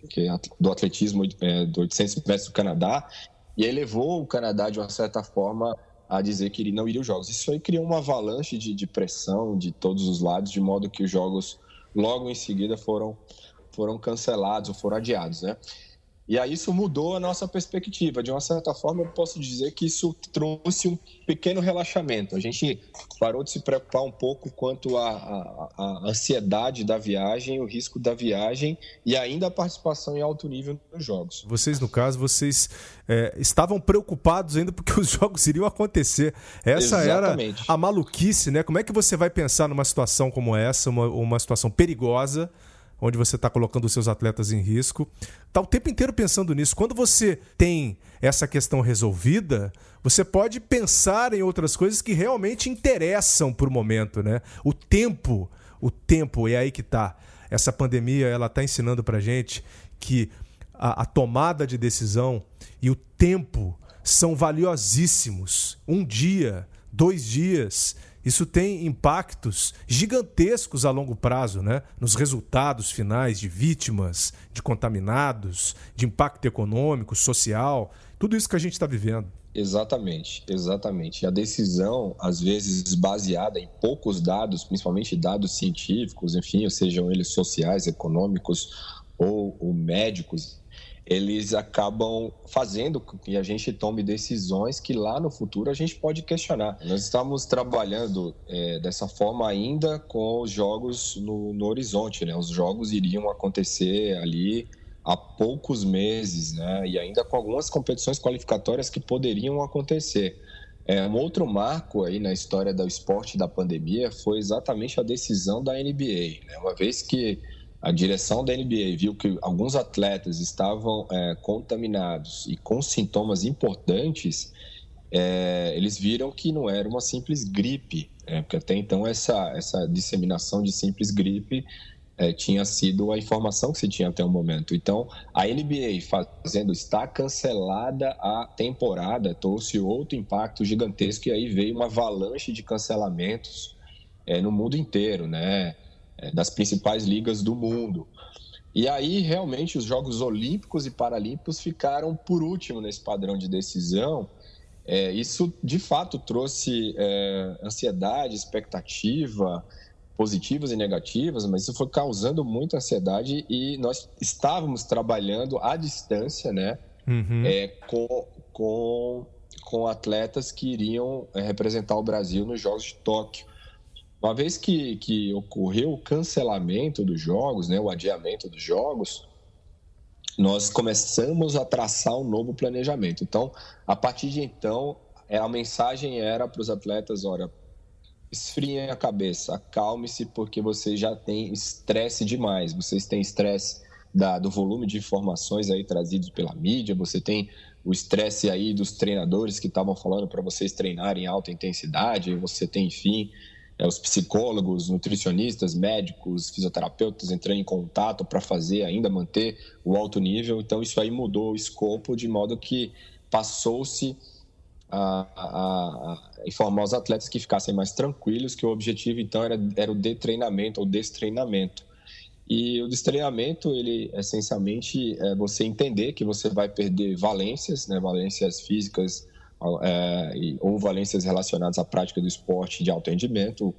que do atletismo é, do 800 metros do Canadá, e aí levou o Canadá, de uma certa forma, a dizer que ele não iria aos jogos. Isso aí criou uma avalanche de, de pressão de todos os lados, de modo que os jogos logo em seguida foram, foram cancelados ou foram adiados, né? E aí isso mudou a nossa perspectiva. De uma certa forma, eu posso dizer que isso trouxe um pequeno relaxamento. A gente parou de se preocupar um pouco quanto à, ansiedade da viagem, o risco da viagem e ainda a participação em alto nível nos jogos. Vocês, no caso, vocês é, estavam preocupados ainda porque [LAUGHS] os jogos iriam acontecer. Essa Exatamente. era a maluquice, né? Como é que você vai pensar numa situação como essa, uma, uma situação perigosa? Onde você está colocando os seus atletas em risco. Está o tempo inteiro pensando nisso. Quando você tem essa questão resolvida, você pode pensar em outras coisas que realmente interessam para o momento, né? O tempo, o tempo, é aí que está. Essa pandemia ela está ensinando para gente que a, a tomada de decisão e o tempo são valiosíssimos. Um dia, dois dias isso tem impactos gigantescos a longo prazo, né? Nos resultados finais de vítimas, de contaminados, de impacto econômico, social, tudo isso que a gente está vivendo. Exatamente, exatamente. A decisão, às vezes baseada em poucos dados, principalmente dados científicos, enfim, sejam eles sociais, econômicos ou, ou médicos, eles acabam fazendo que a gente tome decisões que lá no futuro a gente pode questionar. Nós estamos trabalhando é, dessa forma ainda com os jogos no, no horizonte, né? Os jogos iriam acontecer ali há poucos meses, né? E ainda com algumas competições qualificatórias que poderiam acontecer. É, um outro marco aí na história do esporte da pandemia foi exatamente a decisão da NBA. Né? Uma vez que a direção da NBA viu que alguns atletas estavam é, contaminados e com sintomas importantes, é, eles viram que não era uma simples gripe, é, porque até então essa, essa disseminação de simples gripe é, tinha sido a informação que se tinha até o momento. Então, a NBA fazendo está cancelada a temporada, trouxe outro impacto gigantesco e aí veio uma avalanche de cancelamentos é, no mundo inteiro, né? É, das principais ligas do mundo. E aí, realmente, os Jogos Olímpicos e Paralímpicos ficaram por último nesse padrão de decisão. É, isso, de fato, trouxe é, ansiedade, expectativa, positivas e negativas, mas isso foi causando muita ansiedade e nós estávamos trabalhando à distância, né, uhum. é, com, com, com atletas que iriam é, representar o Brasil nos Jogos de Tóquio. Uma vez que, que ocorreu o cancelamento dos jogos, né, o adiamento dos jogos, nós começamos a traçar um novo planejamento. Então, a partir de então, é, a mensagem era para os atletas, olha, esfriem a cabeça, acalme-se porque você já tem estresse demais. Vocês têm estresse do volume de informações aí trazidos pela mídia, você tem o estresse aí dos treinadores que estavam falando para vocês treinarem em alta intensidade, você tem, enfim, os psicólogos, nutricionistas, médicos, fisioterapeutas entrando em contato para fazer ainda manter o alto nível. Então, isso aí mudou o escopo de modo que passou-se a, a, a, informar os atletas que ficassem mais tranquilos, que o objetivo, então, era, era o detreinamento ou destreinamento. E o destreinamento, ele essencialmente é você entender que você vai perder valências, né, valências físicas, é, ou valências relacionadas à prática do esporte de alto rendimento,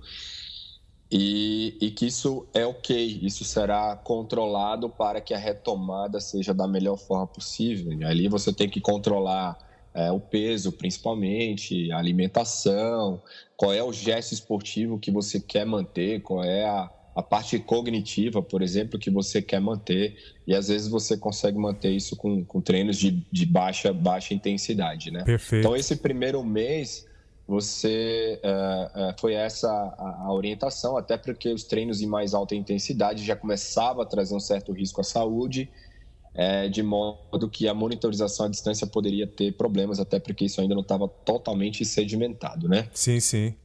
e, e, que isso é ok, isso será controlado para que a retomada seja da melhor forma possível. Ali você tem que controlar é, o peso, principalmente, a alimentação, qual é o gesto esportivo que você quer manter, qual é a, a parte cognitiva, por exemplo, que você quer manter. E às vezes você consegue manter isso com, com treinos de, de baixa, baixa intensidade, né? Perfeito. Então, esse primeiro mês, você uh, uh, foi essa a, a, orientação, até porque os treinos em mais alta intensidade já começava a trazer um certo risco à saúde, é, de modo que a monitorização à distância poderia ter problemas, até porque isso ainda não estava totalmente sedimentado, né? Sim, sim.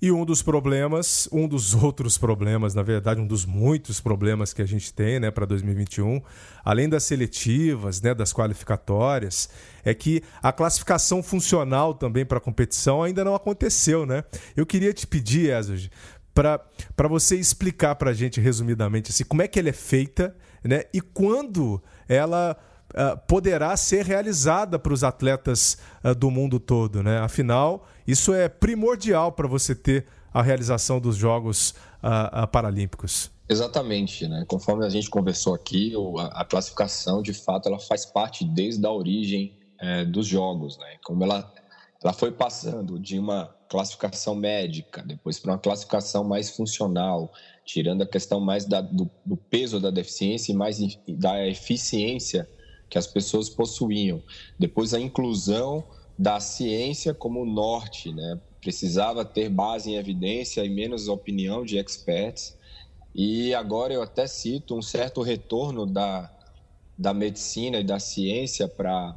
E um dos problemas, um dos [LAUGHS] outros problemas, na verdade, um dos muitos problemas que a gente tem né, para 2021, além das seletivas, né, das qualificatórias, é que a classificação funcional também para a competição ainda não aconteceu. Né? Eu queria te pedir, Ezog, para você explicar para a gente resumidamente assim, como é que ela é feita né, e quando ela uh, poderá ser realizada para os atletas uh, do mundo todo. Né? Afinal, isso é primordial para você ter a realização dos Jogos uh, Paralímpicos. Exatamente, né? Conforme a gente conversou aqui, a, classificação, de fato, ela faz parte desde a origem é, dos jogos, né? Como ela, ela foi passando de uma classificação médica, depois para uma classificação mais funcional, tirando a questão mais da, do, do, peso da deficiência e mais da eficiência que as pessoas possuíam. Depois a inclusão da ciência como norte, né? Precisava ter base em evidência e menos opinião de experts. E agora eu até cito um certo retorno da, da medicina e da ciência para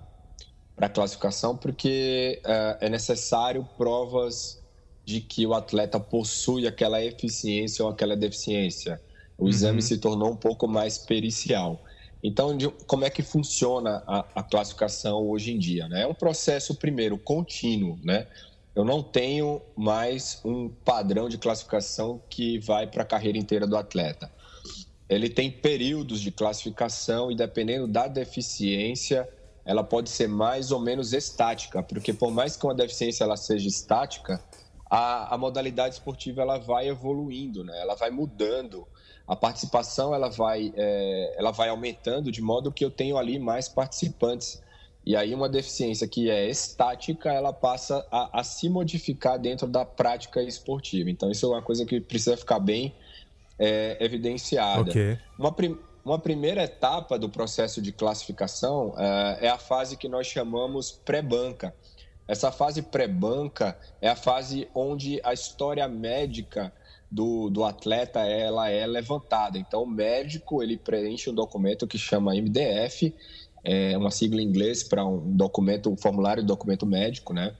a classificação, porque é, é necessário provas de que o atleta possui aquela eficiência ou aquela deficiência. O uhum. exame se tornou um pouco mais pericial. Então, de, como é que funciona a, a, classificação hoje em dia? Né? É um processo, primeiro, contínuo. Né? eu não tenho mais um padrão de classificação que vai para a carreira inteira do atleta. Ele tem períodos de classificação e dependendo da deficiência, ela pode ser mais ou menos estática, porque por mais que uma deficiência ela seja estática, a, a modalidade esportiva ela vai evoluindo, né? Ela vai mudando, a participação ela vai, é, ela vai aumentando de modo que eu tenho ali mais participantes e aí uma deficiência que é estática, ela passa a, a, se modificar dentro da prática esportiva. Então isso é uma coisa que precisa ficar bem é, evidenciada. Okay. Uma, prim, uma primeira etapa do processo de classificação é, é a fase que nós chamamos pré-banca. Essa fase pré-banca é a fase onde a história médica do, do atleta ela é levantada. Então, o médico ele preenche um documento que chama MDF é uma sigla em inglês para um documento, um formulário de documento médico, né?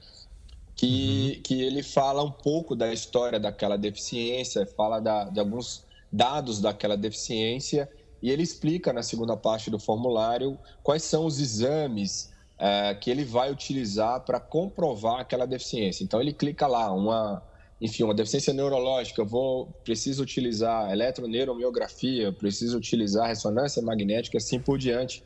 Que, uhum. que ele fala um pouco da história daquela deficiência, fala da, de alguns dados daquela deficiência e ele explica na segunda parte do formulário quais são os exames é, que ele vai utilizar para comprovar aquela deficiência. Então ele clica lá, uma, enfim, uma deficiência neurológica, eu vou preciso utilizar eletroneuromiografia, preciso utilizar ressonância magnética, assim por diante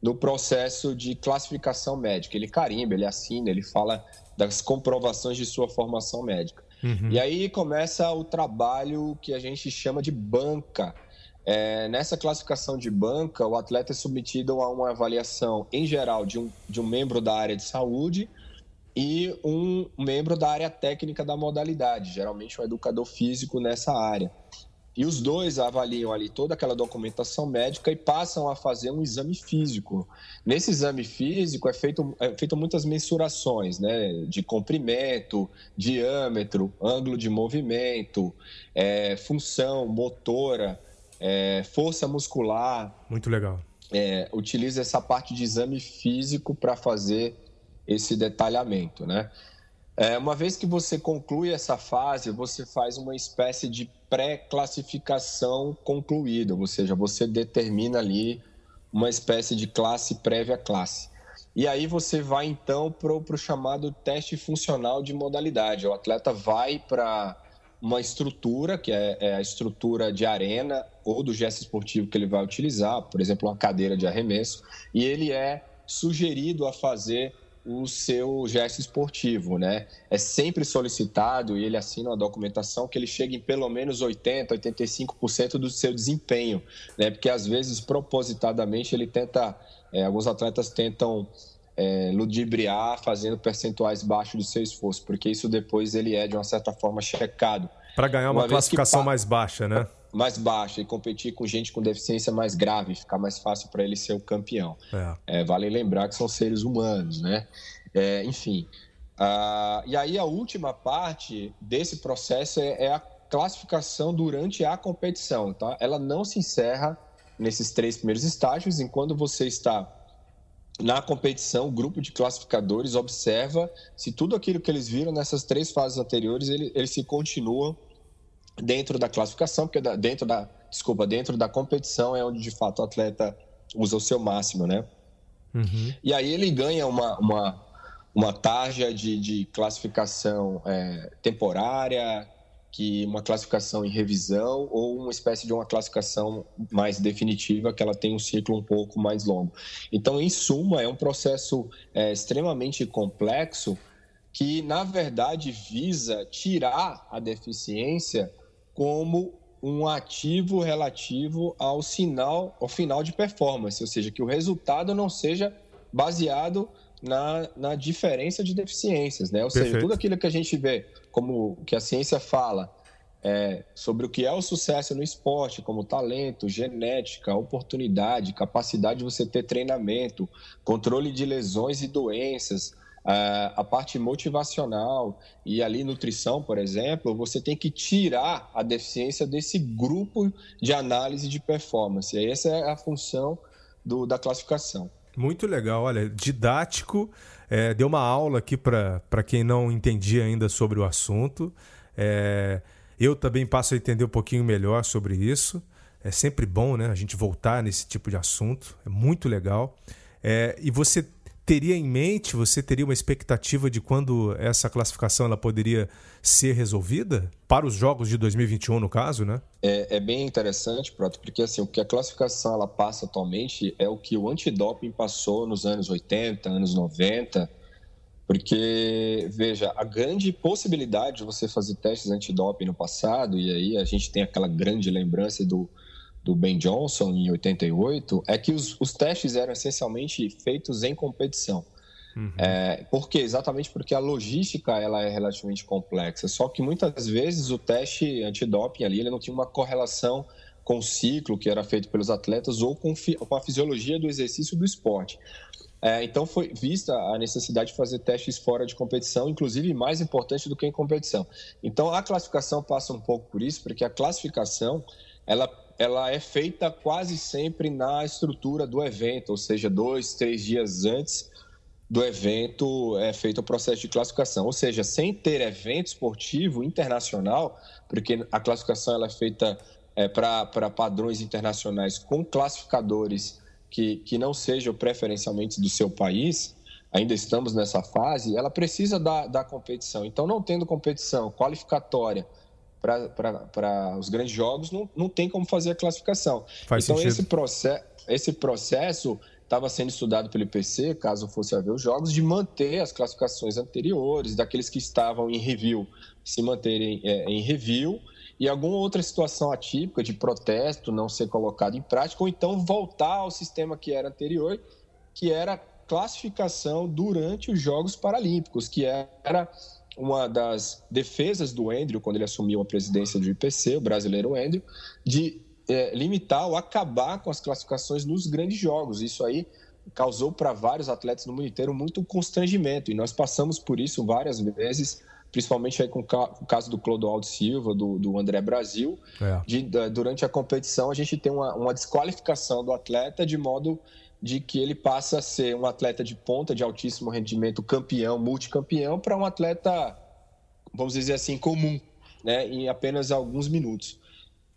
no processo de classificação médica. Ele carimba, ele assina, ele fala das comprovações de sua formação médica. Uhum. E aí começa o trabalho que a gente chama de banca. É, nessa classificação de banca, o atleta é submetido a uma avaliação, em geral, de um, de um membro da área de saúde e um membro da área técnica da modalidade, geralmente um educador físico nessa área. E os dois avaliam ali toda aquela documentação médica e passam a fazer um exame físico. Nesse exame físico é feito, é feito muitas mensurações, né? De comprimento, diâmetro, ângulo de movimento, é, função motora, é, força muscular. Muito legal. É, utiliza essa parte de exame físico para fazer esse detalhamento, né? É, uma vez que você conclui essa fase, você faz uma espécie de pré-classificação concluída, ou seja, você determina ali uma espécie de classe prévia classe. E aí você vai então para o chamado teste funcional de modalidade. O atleta vai para uma estrutura, que é, é, a estrutura de arena ou do gesto esportivo que ele vai utilizar, por exemplo, uma cadeira de arremesso, e ele é sugerido a fazer o seu gesto esportivo, né? É sempre solicitado e ele assina uma documentação que ele chegue em pelo menos 80, 85% do seu desempenho, né? Porque às vezes propositadamente ele tenta, é, alguns atletas tentam é, ludibriar fazendo percentuais baixos do seu esforço, porque isso depois ele é de uma certa forma checado. Para ganhar uma, uma classificação mais baixa, né? Mais baixa e competir com gente com deficiência mais grave, ficar mais fácil para ele ser o campeão. É. É, vale lembrar que são seres humanos, né? É, enfim. Uh, e aí a última parte desse processo é, é, a classificação durante a competição, tá? Ela não se encerra nesses três primeiros estágios, enquanto você está na competição, o grupo de classificadores observa se tudo aquilo que eles viram nessas três fases anteriores, ele, eles se continuam dentro da classificação, porque dentro da, desculpa, dentro da competição é onde de fato o atleta usa o seu máximo, né? Uhum. E aí ele ganha uma, uma, uma tarja de, de classificação é, temporária, que uma classificação em revisão ou uma espécie de uma classificação mais definitiva que ela tem um ciclo um pouco mais longo. Então, em suma, é um processo é, extremamente complexo que, na verdade, visa tirar a deficiência como um ativo relativo ao sinal, ao final de performance, ou seja, que o resultado não seja baseado na, na diferença de deficiências, né? Ou Perfeito. seja, tudo aquilo que a gente vê, como que a ciência fala é, sobre o que é o sucesso no esporte, como talento, genética, oportunidade, capacidade de você ter treinamento, controle de lesões e doenças, a parte motivacional e ali nutrição, por exemplo, você tem que tirar a deficiência desse grupo de análise de performance. E essa é a função do, da classificação. Muito legal, olha, didático. É, deu uma aula aqui para quem não entendia ainda sobre o assunto. É, eu também passo a entender um pouquinho melhor sobre isso. É sempre bom né, a gente voltar nesse tipo de assunto, é muito legal. É, e você teria em mente, você teria uma expectativa de quando essa classificação ela poderia ser resolvida? Para os jogos de 2021, no caso, né? É, é bem interessante, Proto, porque assim, o que a classificação ela passa atualmente é o que o antidoping passou nos anos 80, anos 90, porque, veja, a grande possibilidade de você fazer testes antidoping no passado, e aí a gente tem aquela grande lembrança do, do Ben Johnson em 88, é que os, os testes eram essencialmente feitos em competição. Uhum. É, por quê? Exatamente porque a logística ela é relativamente complexa. Só que muitas vezes o teste antidoping ali ele não tinha uma correlação com o ciclo que era feito pelos atletas ou com, com a fisiologia do exercício do esporte. É, então foi vista a necessidade de fazer testes fora de competição, inclusive mais importante do que em competição. Então a classificação passa um pouco por isso, porque a classificação ela, ela é feita quase sempre na estrutura do evento, ou seja, dois, três dias antes do evento é feito o processo de classificação. Ou seja, sem ter evento esportivo internacional, porque a classificação ela é feita é, para padrões internacionais com classificadores que, que não sejam preferencialmente do seu país, ainda estamos nessa fase, ela precisa da, da competição. Então, não tendo competição qualificatória para os grandes jogos, não, não tem como fazer a classificação. Faz então, sentido. esse, process, esse processo estava sendo estudado pelo IPC, caso fosse haver os jogos, de manter as classificações anteriores, daqueles que estavam em review, se manterem é, em review e alguma outra situação atípica de protesto não ser colocado em prática, ou então voltar ao sistema que era anterior, que era classificação durante os Jogos Paralímpicos, que era uma das defesas do Andrew, quando ele assumiu a presidência do IPC, o brasileiro Andrew, de é, limitar ou acabar com as classificações nos grandes jogos. Isso aí causou para vários atletas no mundo inteiro muito constrangimento, e nós passamos por isso várias vezes principalmente aí com o caso do Clodoaldo Silva, do, do André Brasil, é. de, durante a competição a gente tem uma, uma desqualificação do atleta de modo de que ele passa a ser um atleta de ponta, de altíssimo rendimento, campeão, multicampeão, para um atleta, vamos dizer assim, comum, né, em apenas alguns minutos.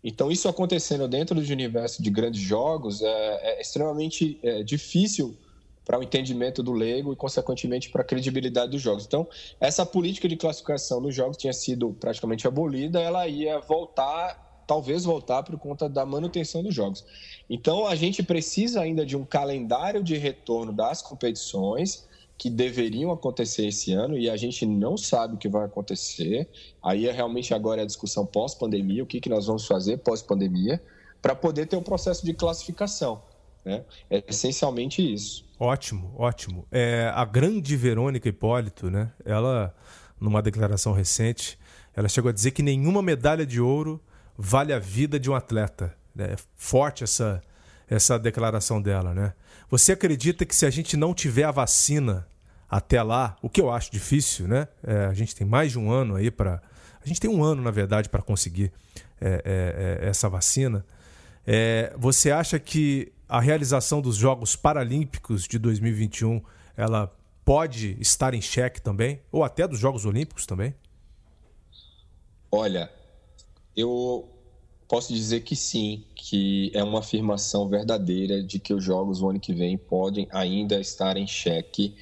Então, isso acontecendo dentro do universo de grandes jogos é, é extremamente é, difícil para o entendimento do leigo e, consequentemente, para a credibilidade dos jogos. Então, essa política de classificação dos jogos tinha sido praticamente abolida, ela ia voltar, talvez voltar por conta da manutenção dos jogos. Então, a gente precisa ainda de um calendário de retorno das competições que deveriam acontecer esse ano e a gente não sabe o que vai acontecer. Aí é realmente agora a discussão pós-pandemia, o que, que nós vamos fazer pós-pandemia, para poder ter um processo de classificação. Né? É essencialmente isso. Ótimo, ótimo. É, a grande Verônica Hipólito, né? Ela, numa declaração recente, ela chegou a dizer que nenhuma medalha de ouro vale a vida de um atleta. É forte essa, essa declaração dela, né? Você acredita que se a gente não tiver a vacina até lá, o que eu acho difícil, né? É, a gente tem mais de um ano aí para. A gente tem um ano, na verdade, para conseguir é, é, é essa vacina. É, você acha que a realização dos Jogos Paralímpicos de 2021 ela pode estar em xeque também? Ou até dos Jogos Olímpicos também? Olha, eu posso dizer que sim, que é uma afirmação verdadeira de que os Jogos o ano que vem podem ainda estar em xeque.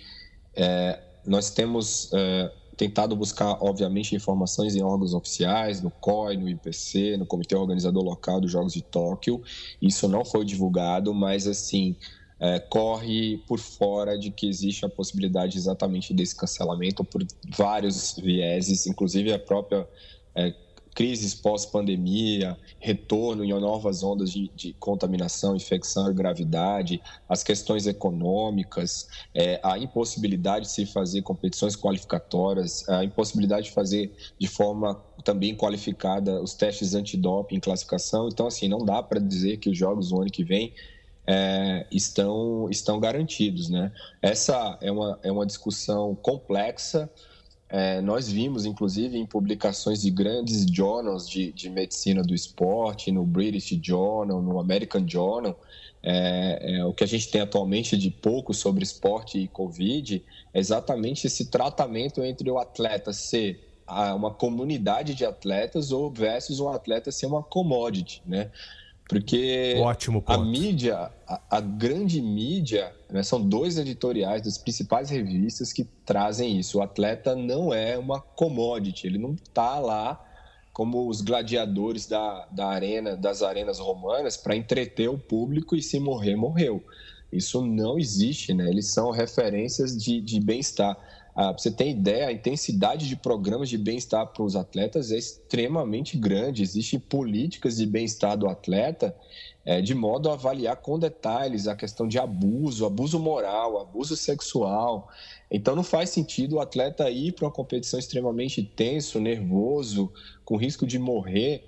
É, nós temos é, tentado buscar, obviamente, informações em órgãos oficiais, no COI, no IPC, no Comitê Organizador Local dos Jogos de Tóquio. Isso não foi divulgado, mas, assim, é, corre por fora de que existe a possibilidade exatamente desse cancelamento por vários vieses, inclusive a própria é, crises pós-pandemia, retorno em novas ondas de, de, contaminação, infecção e gravidade, as questões econômicas, é, a impossibilidade de se fazer competições qualificatórias, a impossibilidade de fazer de forma também qualificada os testes antidoping em classificação. Então, assim, não dá para dizer que os jogos no ano que vem é, estão, estão garantidos, né? Essa é uma, é uma discussão complexa, é, nós vimos, inclusive, em publicações de grandes journals de, de medicina do esporte, no British Journal, no American Journal, é, é, o que a gente tem atualmente de pouco sobre esporte e Covid é exatamente esse tratamento entre o atleta ser uma comunidade de atletas ou versus um atleta ser uma commodity, né? Porque Ótimo ponto. a mídia, a, a grande mídia, né, são dois editoriais das principais revistas que trazem isso. O atleta não é uma commodity, ele não está lá como os gladiadores da, da arena, das arenas romanas, para entreter o público e se morrer, morreu. Isso não existe, né? Eles são referências de, de bem-estar. Ah, você tem ideia, a intensidade de programas de bem-estar para os atletas é extremamente grande. Existem políticas de bem-estar do atleta é, de modo a avaliar com detalhes a questão de abuso, abuso moral, abuso sexual. Então não faz sentido o atleta ir para uma competição extremamente tenso, nervoso, com risco de morrer.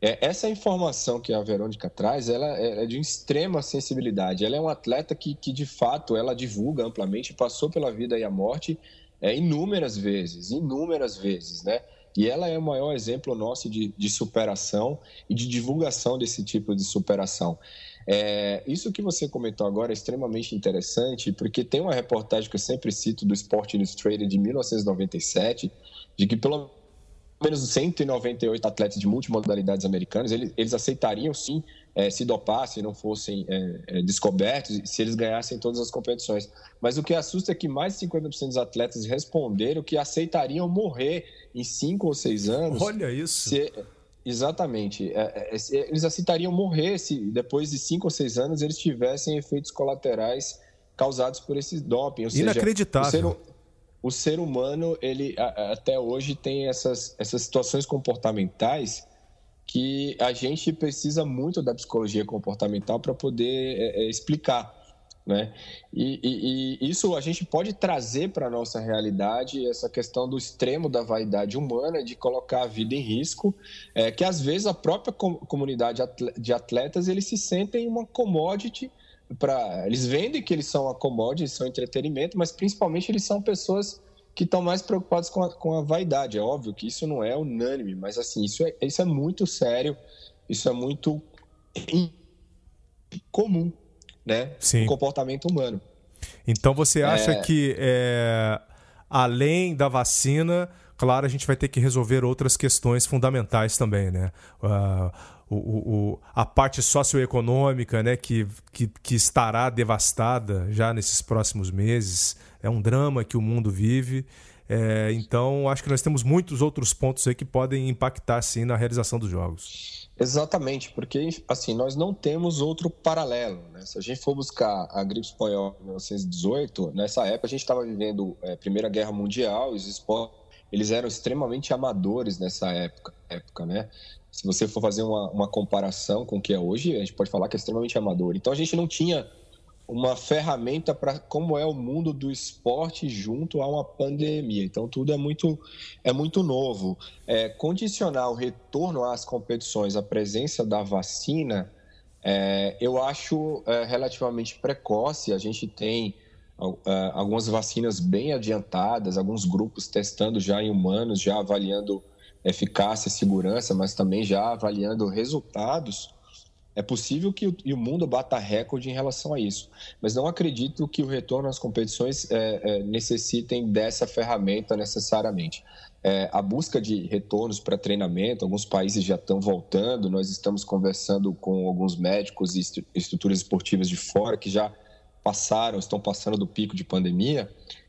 É, essa informação que a Verônica traz, ela é, é de extrema sensibilidade. Ela é um atleta que, que de fato, ela divulga amplamente, passou pela vida e a morte é, inúmeras vezes, inúmeras vezes, né? E ela é o maior exemplo nosso de, de superação e de divulgação desse tipo de superação. É, isso que você comentou agora é extremamente interessante, porque tem uma reportagem que eu sempre cito do Sport Illustrated de 1997, de que pelo menos 198 atletas de multimodalidades americanos, eles, eles aceitariam sim é, se dopar, se não fossem é, é, descobertos, se eles ganhassem todas as competições. Mas o que assusta é que mais de 50% dos atletas responderam que aceitariam morrer em 5 ou 6 anos. Olha isso. Se, exatamente. É, é, eles aceitariam morrer se depois de 5 ou 6 anos eles tivessem efeitos colaterais causados por esse doping. Ou Inacreditável. Seja, o ser, o ser humano, ele até hoje tem essas, essas situações comportamentais que a gente precisa muito da psicologia comportamental para poder é, é, explicar. Né? E, e, e, isso a gente pode trazer para a nossa realidade essa questão do extremo da vaidade humana, de colocar a vida em risco, é, que às vezes a própria comunidade de atletas eles se sentem uma commodity para eles vendem que eles são a commodity, são entretenimento, mas principalmente eles são pessoas que estão mais preocupados com a, com a vaidade. É óbvio que isso não é unânime, mas assim, isso é, isso é muito sério, isso é muito comum, né? Sim. O comportamento humano. Então você acha é... que é, além da vacina, claro, a gente vai ter que resolver outras questões fundamentais também, né? Uh, o, o, a parte socioeconômica, né, que, que, que estará devastada já nesses próximos meses é um drama que o mundo vive. É, então, acho que nós temos muitos outros pontos aí que podem impactar, sim, na realização dos jogos. Exatamente, porque assim nós não temos outro paralelo. Né? Se a gente for buscar a gripe espanhola em 1918, nessa época a gente estava vivendo a é, Primeira Guerra Mundial, os esportes eles eram extremamente amadores nessa época, época né? Se você for fazer uma, uma comparação com o que é hoje, a gente pode falar que é extremamente amador. Então a gente não tinha uma ferramenta para como é o mundo do esporte junto a uma pandemia. Então tudo é muito é muito novo. É, condicionar o retorno às competições à presença da vacina, é, eu acho é, relativamente precoce. A gente tem é, algumas vacinas bem adiantadas, alguns grupos testando já em humanos, já avaliando eficácia segurança, mas também já avaliando resultados. É possível que o, mundo bata recorde em relação a isso, mas não acredito que o retorno às competições é, é, necessitem dessa ferramenta necessariamente. É, a busca de retornos para treinamento, alguns países já estão voltando, nós estamos conversando com alguns médicos e estruturas esportivas de fora que já passaram, estão passando do pico de pandemia,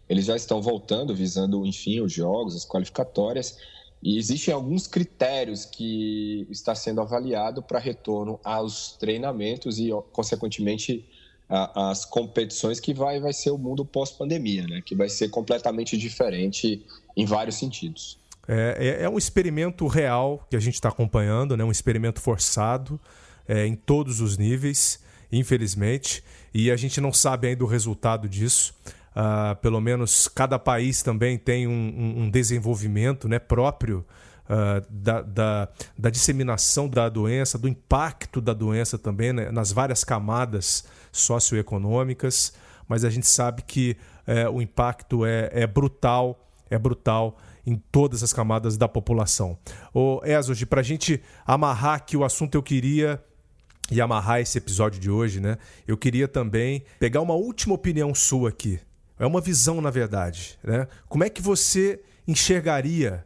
eles já estão voltando, visando, enfim, os jogos, as qualificatórias, e existem alguns critérios que está sendo avaliado para retorno aos treinamentos e, consequentemente, as competições que vai, vai ser o mundo pós-pandemia, né? que vai ser completamente diferente em vários sentidos. É, é, é um experimento real que a gente está acompanhando, né? um experimento forçado é, em todos os níveis, infelizmente, e a gente não sabe ainda o resultado disso. Uh, pelo menos cada país também tem um, um desenvolvimento né, próprio uh, da, da, da, disseminação da doença, do impacto da doença também né, nas várias camadas socioeconômicas, mas a gente sabe que uh, o impacto é, é brutal, é brutal em todas as camadas da população. Ô, Ezog, para a gente amarrar aqui o assunto, eu queria e amarrar esse episódio de hoje, né? Eu queria também pegar uma última opinião sua aqui é uma visão, na verdade. Né? Como é que você enxergaria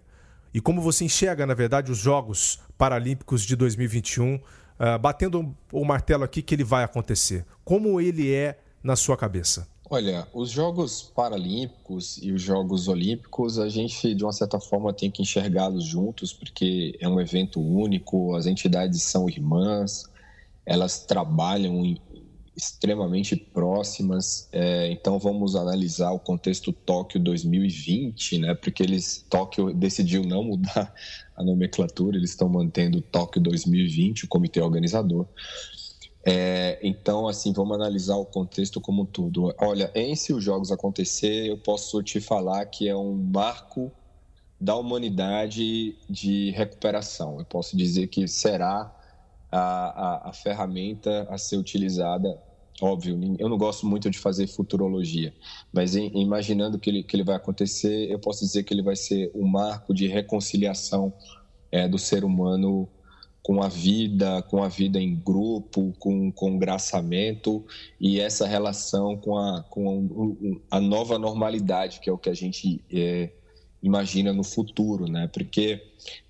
e como você enxerga, na verdade, os Jogos Paralímpicos de 2021 uh, uh, batendo o martelo aqui que ele vai acontecer? Como ele é na sua cabeça? Olha, os Jogos Paralímpicos e os Jogos Olímpicos, a gente, de uma certa forma, tem que enxergá-los juntos, porque é um evento único, as entidades são irmãs, elas trabalham extremamente próximas. É, então vamos analisar o contexto Tóquio 2020, né? Porque eles Tóquio decidiu não mudar a nomenclatura, eles estão mantendo Tóquio 2020, o comitê organizador. É, então, assim, vamos analisar o contexto como um todo. Olha, em se os jogos acontecer, eu posso te falar que é um marco da humanidade de recuperação. Eu posso dizer que será a, a, a ferramenta a ser utilizada óbvio, eu não gosto muito de fazer futurologia, mas imaginando que ele, que ele vai acontecer, eu posso dizer que ele vai ser um marco de reconciliação é, do ser humano com a vida, com a vida em grupo, com, com o graçamento e essa relação com a, com a nova normalidade, que é o que a gente é, imagina no futuro, né? Porque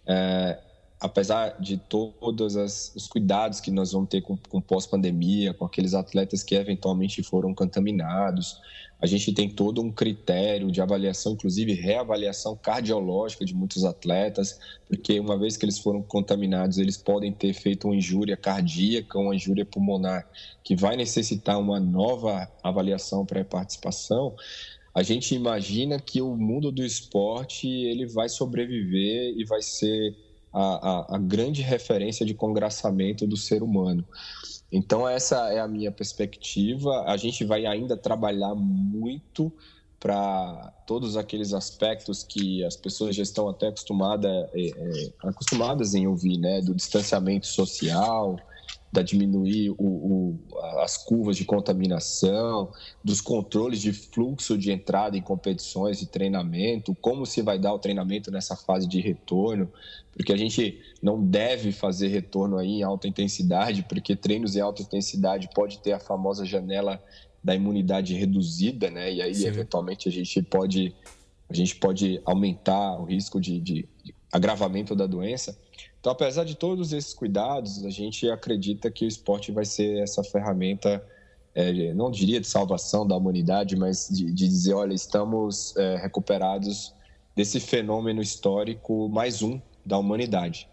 é, apesar de todos os cuidados que nós vamos ter com, com pós-pandemia, com aqueles atletas que eventualmente foram contaminados, a gente tem todo um critério de avaliação, inclusive reavaliação cardiológica de muitos atletas, porque uma vez que eles foram contaminados, eles podem ter feito uma injúria cardíaca, uma injúria pulmonar, que vai necessitar uma nova avaliação pré-participação a gente imagina que o mundo do esporte ele vai sobreviver e vai ser a, a, a grande referência de congraçamento do ser humano. Então, essa é a minha perspectiva. A gente vai ainda trabalhar muito para todos aqueles aspectos que as pessoas já estão até acostumada, é, é, acostumadas em ouvir, né? Do distanciamento social, da diminuir o, o, as curvas de contaminação, dos controles de fluxo de entrada em competições e treinamento, como se vai dar o treinamento nessa fase de retorno, porque a gente não deve fazer retorno aí em alta intensidade, porque treinos em alta intensidade pode ter a famosa janela da imunidade reduzida, né? E aí Sim. eventualmente a gente pode a gente pode aumentar o risco de, de, de agravamento da doença. Então, apesar de todos esses cuidados, a gente acredita que o esporte vai ser essa ferramenta, é, não diria de salvação da humanidade, mas de, de dizer: olha, estamos é, recuperados desse fenômeno histórico mais um da humanidade.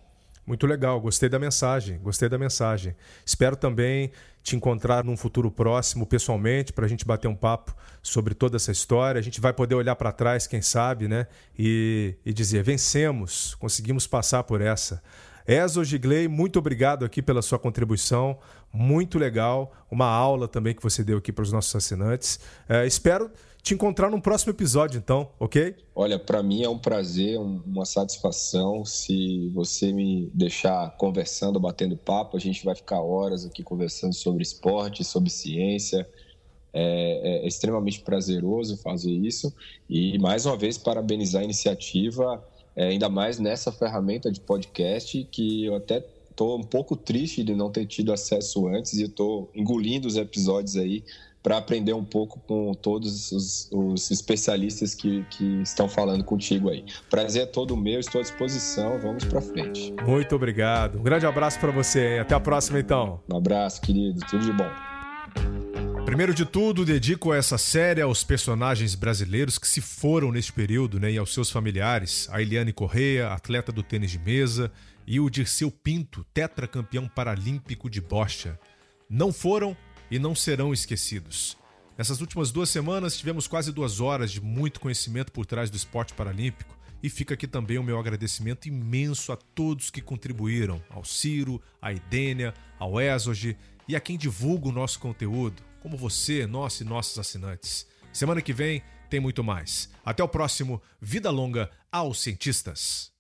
Muito legal, gostei da mensagem, gostei da mensagem. Espero também te encontrar num futuro próximo, pessoalmente, para a gente bater um papo sobre toda essa história. A gente vai poder olhar para trás, quem sabe, né? E, e dizer: vencemos, conseguimos passar por essa. Ezo Gigley, muito obrigado aqui pela sua contribuição, muito legal, uma aula também que você deu aqui para os nossos assinantes. É, espero te encontrar num próximo episódio, então, ok? Olha, para mim é um prazer, uma satisfação. Se você me deixar conversando, batendo papo, a gente vai ficar horas aqui conversando sobre esporte, sobre ciência. É, é, é extremamente prazeroso fazer isso. E mais uma vez parabenizar a iniciativa, é, ainda mais nessa ferramenta de podcast que eu até estou um pouco triste de não ter tido acesso antes e estou engolindo os episódios aí para aprender um pouco com todos os, os especialistas que, que, estão falando contigo aí. Prazer é todo meu, estou à disposição, vamos para frente. Muito obrigado. Um grande abraço para você. Até a próxima, então. Um abraço, querido. Tudo de bom. Primeiro de tudo, dedico essa série aos personagens brasileiros que se foram neste período né, e aos seus familiares. A Eliane Correia, atleta do tênis de mesa, e o Dirceu Pinto, tetracampeão paralímpico de bocha. Não foram e não serão esquecidos. Nessas últimas duas semanas tivemos quase duas horas de muito conhecimento por trás do esporte paralímpico e fica aqui também o meu agradecimento imenso a todos que contribuíram, ao Ciro, à Idênia, ao Exoge e a quem divulga o nosso conteúdo, como você, nós e nossos assinantes. Semana que vem tem muito mais. Até o próximo Vida Longa aos Cientistas.